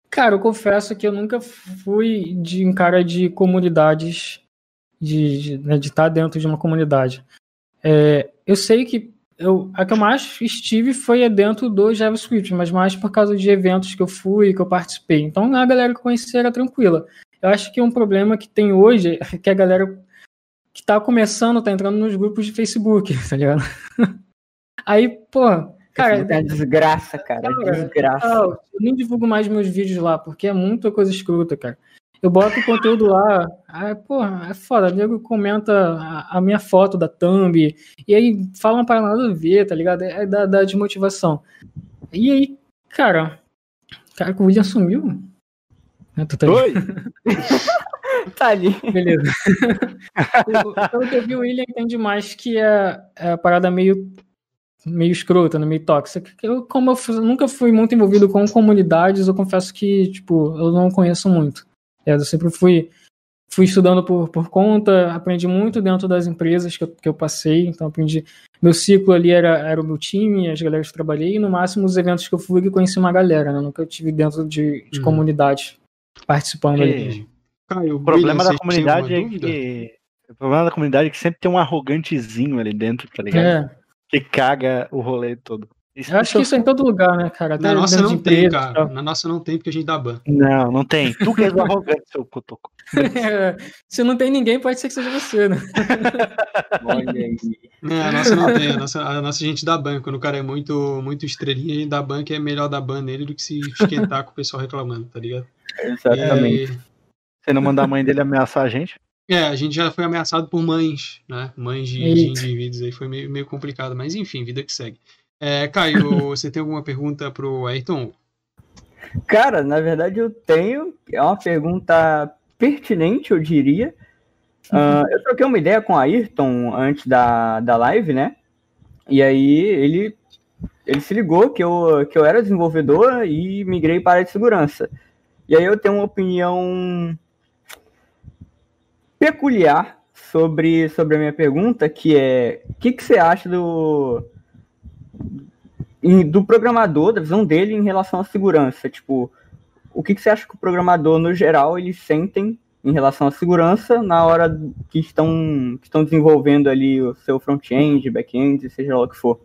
Cara, eu confesso que eu nunca fui de um cara de comunidades, de de, né, de estar dentro de uma comunidade. É, eu sei que eu, a que eu mais estive foi dentro do JavaScript, mas mais por causa de eventos que eu fui, que eu participei. Então a galera que eu conheci era tranquila. Eu acho que um problema que tem hoje é que a galera que tá começando tá entrando nos grupos de Facebook, tá ligado? Aí, pô, cara, é desgraça, cara. Cara, desgraça. Eu nem divulgo mais meus vídeos lá, porque é muita coisa escrota, cara. Eu boto o conteúdo lá, aí, porra, é foda, o nego comenta a, a minha foto da thumb, e aí fala uma parada nada a ver, tá ligado? É da, da desmotivação. E aí, cara, cara, o William sumiu? É, tu tá Oi? tá ali. Beleza. Pelo que eu vi, o William entende mais que é, é a parada meio meio escrota, né, meio tóxica. Eu, como eu fui, nunca fui muito envolvido com comunidades, eu confesso que, tipo, eu não conheço muito. É, eu sempre fui fui estudando por, por conta, aprendi muito dentro das empresas que eu, que eu passei, então aprendi. Meu ciclo ali era, era o meu time, as galera que eu trabalhei, e no máximo os eventos que eu fui que conheci uma galera, né? Nunca tive dentro de, de uhum. comunidade participando e... ali. Caio, o problema da comunidade é que. O problema da comunidade é que sempre tem um arrogantezinho ali dentro, tá ligado? É que caga o rolê todo. Eu acho que isso é em todo lugar, né, cara? Na nossa não tem, cara. Na nossa não tem, porque a gente dá ban. Não, não tem. Tu que és arrogante, seu cotoco. É, se não tem ninguém, pode ser que seja você, né? Olha aí. Não, a nossa não tem. A nossa, a nossa a gente dá ban. Quando o cara é muito, muito estrelinha, a gente dá ban, que é melhor dar ban nele do que se esquentar com o pessoal reclamando, tá ligado? Exatamente. E... Você não mandar a mãe dele ameaçar a gente? É, a gente já foi ameaçado por mães, né? Mães de, de indivíduos aí, foi meio, meio complicado, mas enfim, vida que segue. É, Caio, você tem alguma pergunta pro Ayrton? Cara, na verdade eu tenho. É uma pergunta pertinente, eu diria. Uh, eu troquei uma ideia com o Ayrton antes da, da live, né? E aí ele, ele se ligou que eu, que eu era desenvolvedor e migrei para a área de segurança. E aí eu tenho uma opinião peculiar sobre, sobre a minha pergunta, que é o que, que você acha do, do programador, da visão dele em relação à segurança? Tipo, o que, que você acha que o programador, no geral, eles sentem em relação à segurança na hora que estão, que estão desenvolvendo ali o seu front-end, back-end, seja lá o que for?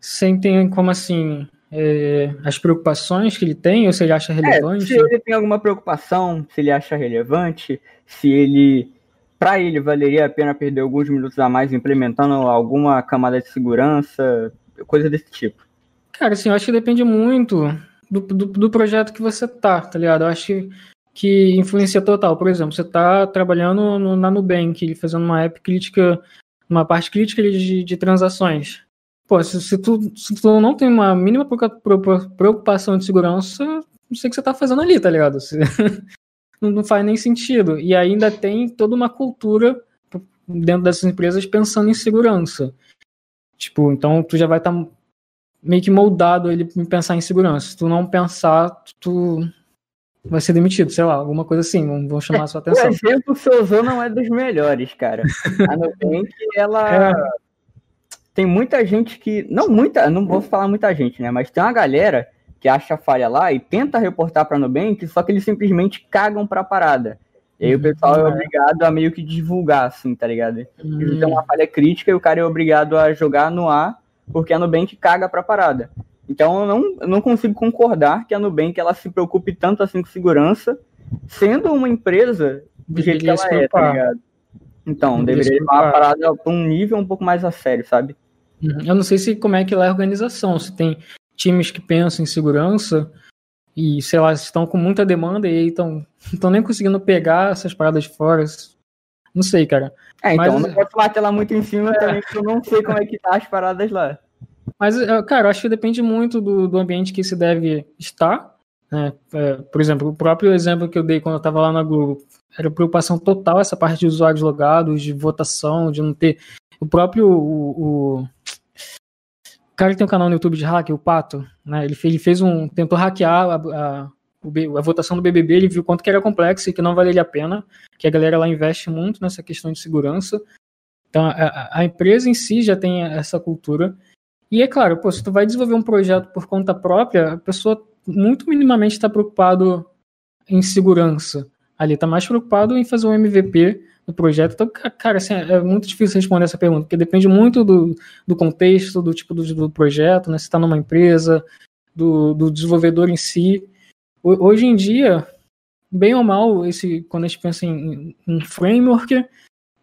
Sentem como assim? É, as preocupações que ele tem, ou se ele acha relevante? É, se ele tem alguma preocupação, se ele acha relevante, se ele, para ele, valeria a pena perder alguns minutos a mais implementando alguma camada de segurança, coisa desse tipo. Cara, assim, eu acho que depende muito do, do, do projeto que você tá, tá ligado? Eu acho que, que influencia total. Por exemplo, você tá trabalhando no, na Nubank, fazendo uma app crítica, uma parte crítica de, de transações. Pô, se, se, tu, se tu não tem uma mínima preocupação de segurança, não sei o que você tá fazendo ali, tá ligado? não faz nem sentido. E ainda tem toda uma cultura dentro dessas empresas pensando em segurança. Tipo, então tu já vai estar tá meio que moldado ele pensar em segurança. Se tu não pensar, tu vai ser demitido, sei lá, alguma coisa assim, vamos, chamar a sua atenção. O exemplo que você usou não é dos melhores, cara. A Nubank, ela é. tem muita gente que, não muita, não vou falar muita gente, né, mas tem uma galera que acha falha lá e tenta reportar para Nubank, só que eles simplesmente cagam para a parada. E aí o pessoal é uhum. obrigado a meio que divulgar, assim, tá ligado? Uhum. Então uma falha crítica e o cara é obrigado a jogar no ar porque a Nubank caga para a parada. Então eu não, eu não consigo concordar que a Nubank ela se preocupe tanto assim com segurança, sendo uma empresa do jeito que ela é, tá ligado? Então, deveria levar a parada para um nível um pouco mais a sério, sabe? Uhum. Eu não sei se como é que lá é a organização, se tem times que pensam em segurança e, sei lá, estão com muita demanda e estão estão nem conseguindo pegar essas paradas de fora. Não sei, cara. É, então Mas, não posso bater lá muito em cima é. também, porque eu não sei como é que tá as paradas lá. Mas, é, cara, eu acho que depende muito do, do ambiente que se deve estar. Né? É, por exemplo, o próprio exemplo que eu dei quando eu estava lá na Google, era preocupação total essa parte de usuários logados, de votação, de não ter. O próprio o o cara que tem um canal no YouTube de hack, o Pato, né? Ele fez, ele fez um. tentou hackear a, a, a, votação do BBB, ele viu quanto que era complexo e que não valeria a pena, que a galera lá investe muito nessa questão de segurança. Então, a, a empresa em si já tem essa cultura. E é claro, pô, se tu vai desenvolver um projeto por conta própria, a pessoa muito minimamente está preocupado em segurança. Ali está mais preocupado em fazer um MVP do projeto. Então, cara, assim, é muito difícil responder essa pergunta, porque depende muito do, do contexto, do tipo do, do projeto, né? Se está numa empresa, do, do desenvolvedor em si. Hoje em dia, bem ou mal, esse, quando a gente pensa em um framework,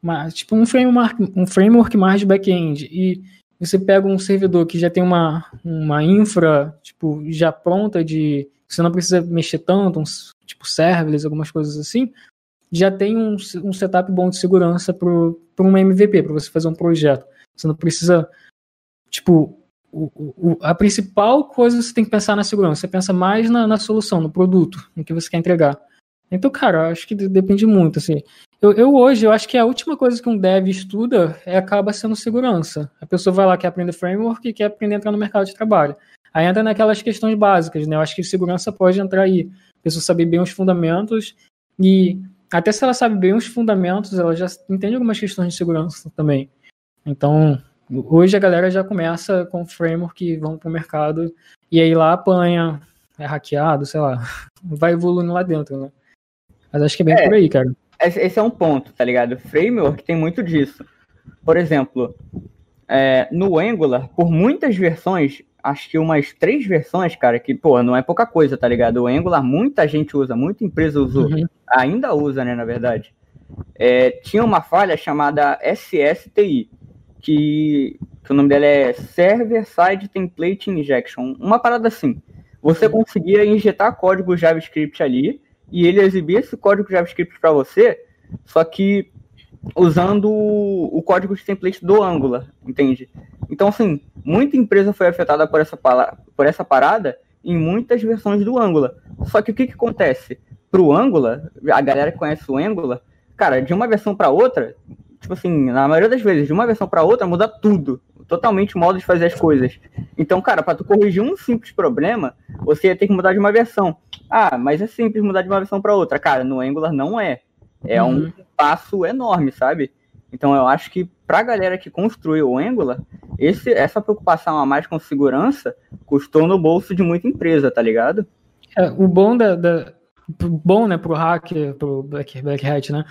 mas, tipo um framework, um framework mais de back-end, e você pega um servidor que já tem uma, uma infra tipo, já pronta de. Você não precisa mexer tanto, uns, tipo serverless, algumas coisas assim já tem um, um setup bom de segurança para um MVP, para você fazer um projeto. Você não precisa, tipo, o, o, a principal coisa que você tem que pensar na segurança. Você pensa mais na, na, solução, no produto, no que você quer entregar. Então, cara, acho que depende muito, assim. Eu, eu, hoje, eu acho que a última coisa que um dev estuda é acaba sendo segurança. A pessoa vai lá, quer aprender framework e quer aprender a entrar no mercado de trabalho. Aí entra naquelas questões básicas, né? Eu acho que segurança pode entrar aí. A pessoa saber bem os fundamentos e até se ela sabe bem os fundamentos, ela já entende algumas questões de segurança também. Então, hoje a galera já começa com framework e vão para o mercado e aí lá apanha, é hackeado, sei lá, vai evoluindo lá dentro, né? Mas acho que é bem é, por aí, cara. Esse é um ponto, tá ligado? Framework tem muito disso. Por exemplo, é, no Angular, por muitas versões, acho que umas três versões, cara, que, pô, não é pouca coisa, tá ligado? O Angular muita gente usa, muita empresa usou, uhum. ainda usa, né, na verdade. É, tinha uma falha chamada SSTI, que, que o nome dela é Server Side Template Injection, uma parada assim. Você uhum. conseguia injetar código JavaScript ali e ele exibia esse código JavaScript para você, só que usando o código de template do Angular, entende? Então, assim, muita empresa foi afetada por essa, por essa parada em muitas versões do Angular. Só que o que, que acontece? Pro Angular, a galera que conhece o Angular, cara, de uma versão para outra, tipo assim, na maioria das vezes, de uma versão para outra muda tudo. Totalmente o modo de fazer as coisas. Então, cara, para tu corrigir um simples problema, você ia ter que mudar de uma versão. Ah, mas é simples mudar de uma versão para outra. Cara, no Angular não é. É uhum. um passo enorme, sabe? Então eu acho que para a galera que construiu o Angular, esse, essa preocupação a mais com segurança custou no bolso de muita empresa, tá ligado? É, o bom da, da bom, né, pro hacker, pro Black, Black Hat, né,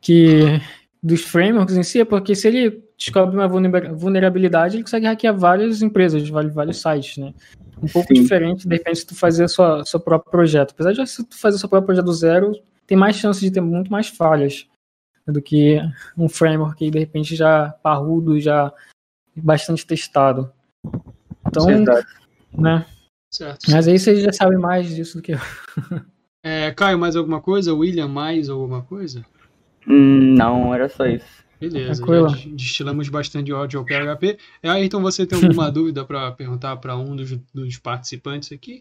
que dos frameworks em si é porque se ele descobre uma vulnerabilidade, ele consegue hackear várias empresas, vários sites, né? Um pouco Sim. diferente, de repente, se tu fazer o seu próprio projeto. Apesar de se tu fazer o seu próprio projeto do zero, tem mais chance de ter muito mais falhas do que um framework que de repente já parrudo, já bastante testado. Então, Verdade. né? Certo. Mas aí vocês já sabem mais disso do que eu. É, Caio, mais alguma coisa? William, mais alguma coisa? Hum, não, era só isso. Beleza, destilamos bastante ódio ao PHP. É, então você tem alguma dúvida para perguntar para um dos, dos participantes aqui?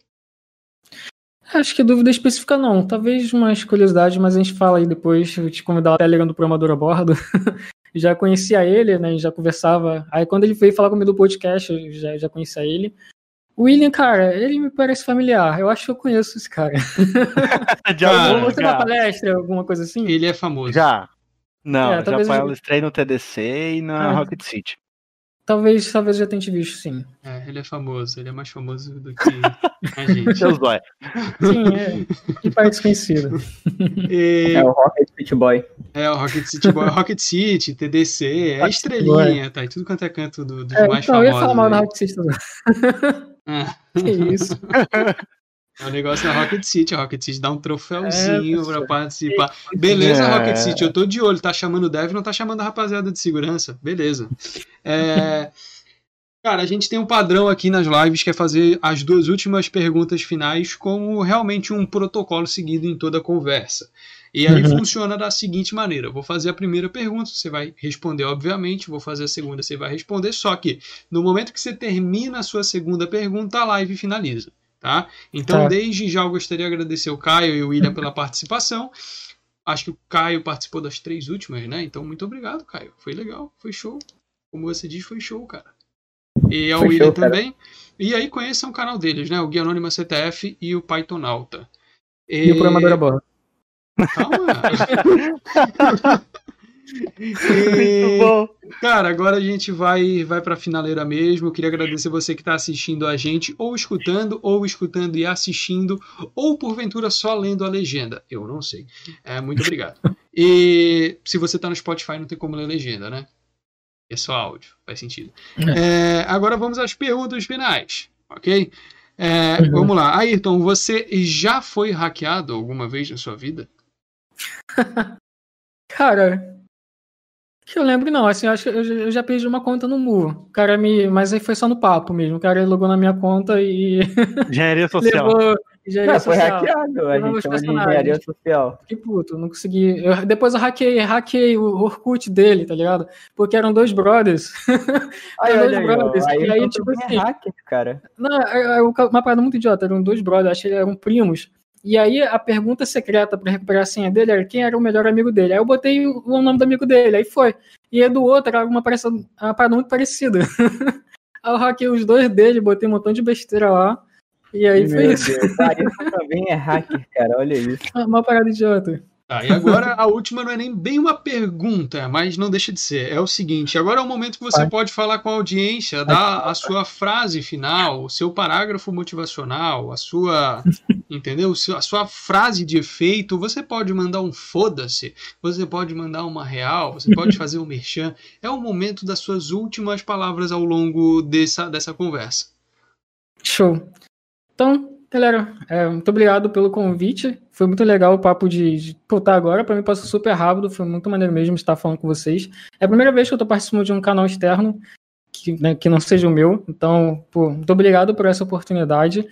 Acho que dúvida específica não. Talvez umas curiosidades, mas a gente fala aí depois. Eu te convidar o Telegram do programador a bordo. já conhecia ele, né? Já conversava. Aí quando ele veio falar comigo do podcast, eu já, já conhecia ele. O William, cara, ele me parece familiar. Eu acho que eu conheço esse cara. já, Você na palestra, alguma coisa assim? Ele é famoso. Já. Não, é, já palestrei no TDC e na ah, Rocket City. Talvez, talvez já tenha te visto, sim. É, ele é famoso, ele é mais famoso do que a gente. Seus boy. Sim, é. Que pai desconhecido. E... É o Rocket City Boy. É, o Rocket City Boy, Rocket City, TDC, é a estrelinha, Boy. tá em tudo quanto é canto do, dos é, mais então, famosos. Eu ia falar mal da Rocket City. Ah. Que isso. É o um negócio na Rocket City. A Rocket City dá um troféuzinho é, pra participar. Beleza, é. Rocket City, eu tô de olho. Tá chamando o dev, não tá chamando a rapaziada de segurança. Beleza. É... Cara, a gente tem um padrão aqui nas lives que é fazer as duas últimas perguntas finais como realmente um protocolo seguido em toda a conversa. E aí uhum. funciona da seguinte maneira: eu vou fazer a primeira pergunta, você vai responder, obviamente, vou fazer a segunda, você vai responder. Só que no momento que você termina a sua segunda pergunta, a live finaliza. Tá? Então, tá. desde já eu gostaria de agradecer o Caio e o William pela participação. Acho que o Caio participou das três últimas, né? Então, muito obrigado, Caio. Foi legal, foi show. Como você diz, foi show, cara. E ao William show, também. E aí conheçam o canal deles, né? O Guia Anônima CTF e o Pythonauta. E, e o Programador a Bordo. Calma. E, cara, agora a gente vai vai para a finaleira mesmo. Eu queria agradecer você que está assistindo a gente, ou escutando, ou escutando e assistindo, ou porventura só lendo a legenda. Eu não sei. É, muito obrigado. E se você está no Spotify, não tem como ler legenda, né? É só áudio, faz sentido. É, agora vamos às perguntas finais, ok? É, uhum. Vamos lá. Ayrton, você já foi hackeado alguma vez na sua vida? Cara, que eu lembro, não, assim, eu acho que eu, já perdi uma conta no Mu. O cara me. Mas aí foi só no papo mesmo. O cara logou na minha conta e. Engenharia social. Levou... Engenharia não, social. foi hackeado, a gente chama de engenharia social. Que puto, não consegui. Eu, depois eu hackei, hackei o Orkut dele, tá ligado? Porque eram dois brothers. Ai, eram dois brothers. Aí, e aí, tipo assim. Hacker, cara. Não, é, é, é uma parada muito idiota. Eram dois brothers, acho que eram primos. E aí a pergunta secreta para recuperar a senha dele era quem era o melhor amigo dele. Aí eu botei o, o nome do amigo dele, aí foi. E a do outro era uma, uma parada muito parecida. aí eu hackei os dois dele, botei um montão de besteira lá. E aí Meu foi Deus. isso. Ah, isso também é hacker, cara, olha isso. Uma parada idiota. Tá, e agora a última não é nem bem uma pergunta, mas não deixa de ser. É o seguinte: agora é o momento que você Vai. pode falar com a audiência, dar a sua frase final, o seu parágrafo motivacional, a sua. entendeu? A sua frase de efeito. Você pode mandar um foda-se, você pode mandar uma real, você pode fazer um merchan. É o momento das suas últimas palavras ao longo dessa, dessa conversa. Show. Então, Galera, é, muito obrigado pelo convite. Foi muito legal o papo de, de voltar agora. Para mim passou super rápido, foi muito maneiro mesmo estar falando com vocês. É a primeira vez que eu estou participando de um canal externo que, né, que não seja o meu. Então, pô, muito obrigado por essa oportunidade.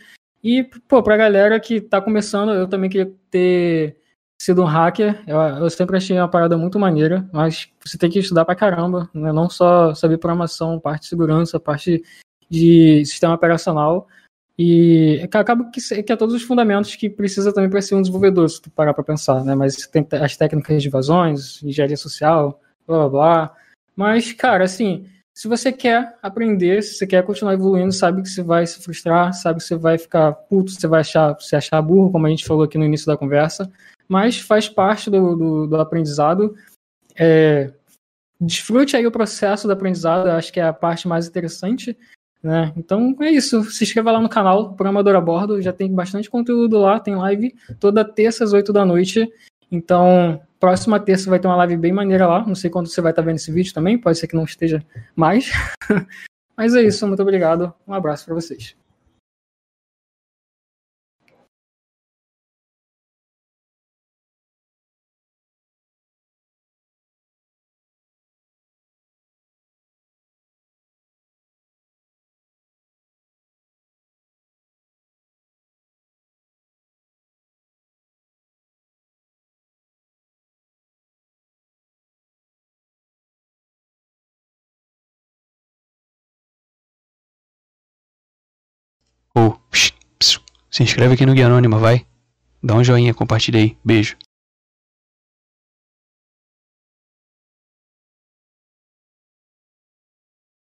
E, pô, pra galera que está começando, eu também queria ter sido um hacker. Eu, eu, sempre achei uma parada muito maneira, mas você tem que estudar pra caramba, né? não só saber programação, parte de segurança, parte de sistema operacional. E acaba que, que é todos os fundamentos que precisa também para ser um desenvolvedor, se tu parar para pensar, né? Mas tem as técnicas de evasões, engenharia social, blá blá blá. Mas, cara, assim, se você quer aprender, se você quer continuar evoluindo, sabe que você vai se frustrar, sabe que você vai ficar puto, você vai achar, se achar burro, como a gente falou aqui no início da conversa, mas faz parte do, do, do aprendizado. É, desfrute aí o processo do aprendizado, acho que é a parte mais interessante né? Então é isso. Se inscreva lá no canal, Programador a Bordo. Já tem bastante conteúdo lá. Tem live toda terça às 8 da noite. Então, próxima terça vai ter uma live bem maneira lá. Não sei quando você vai estar vendo esse vídeo também. Pode ser que não esteja mais. Mas é isso. Muito obrigado. Um abraço para vocês. Se inscreve aqui no Guia Anônima, vai. Dá um joinha, compartilha aí. Beijo.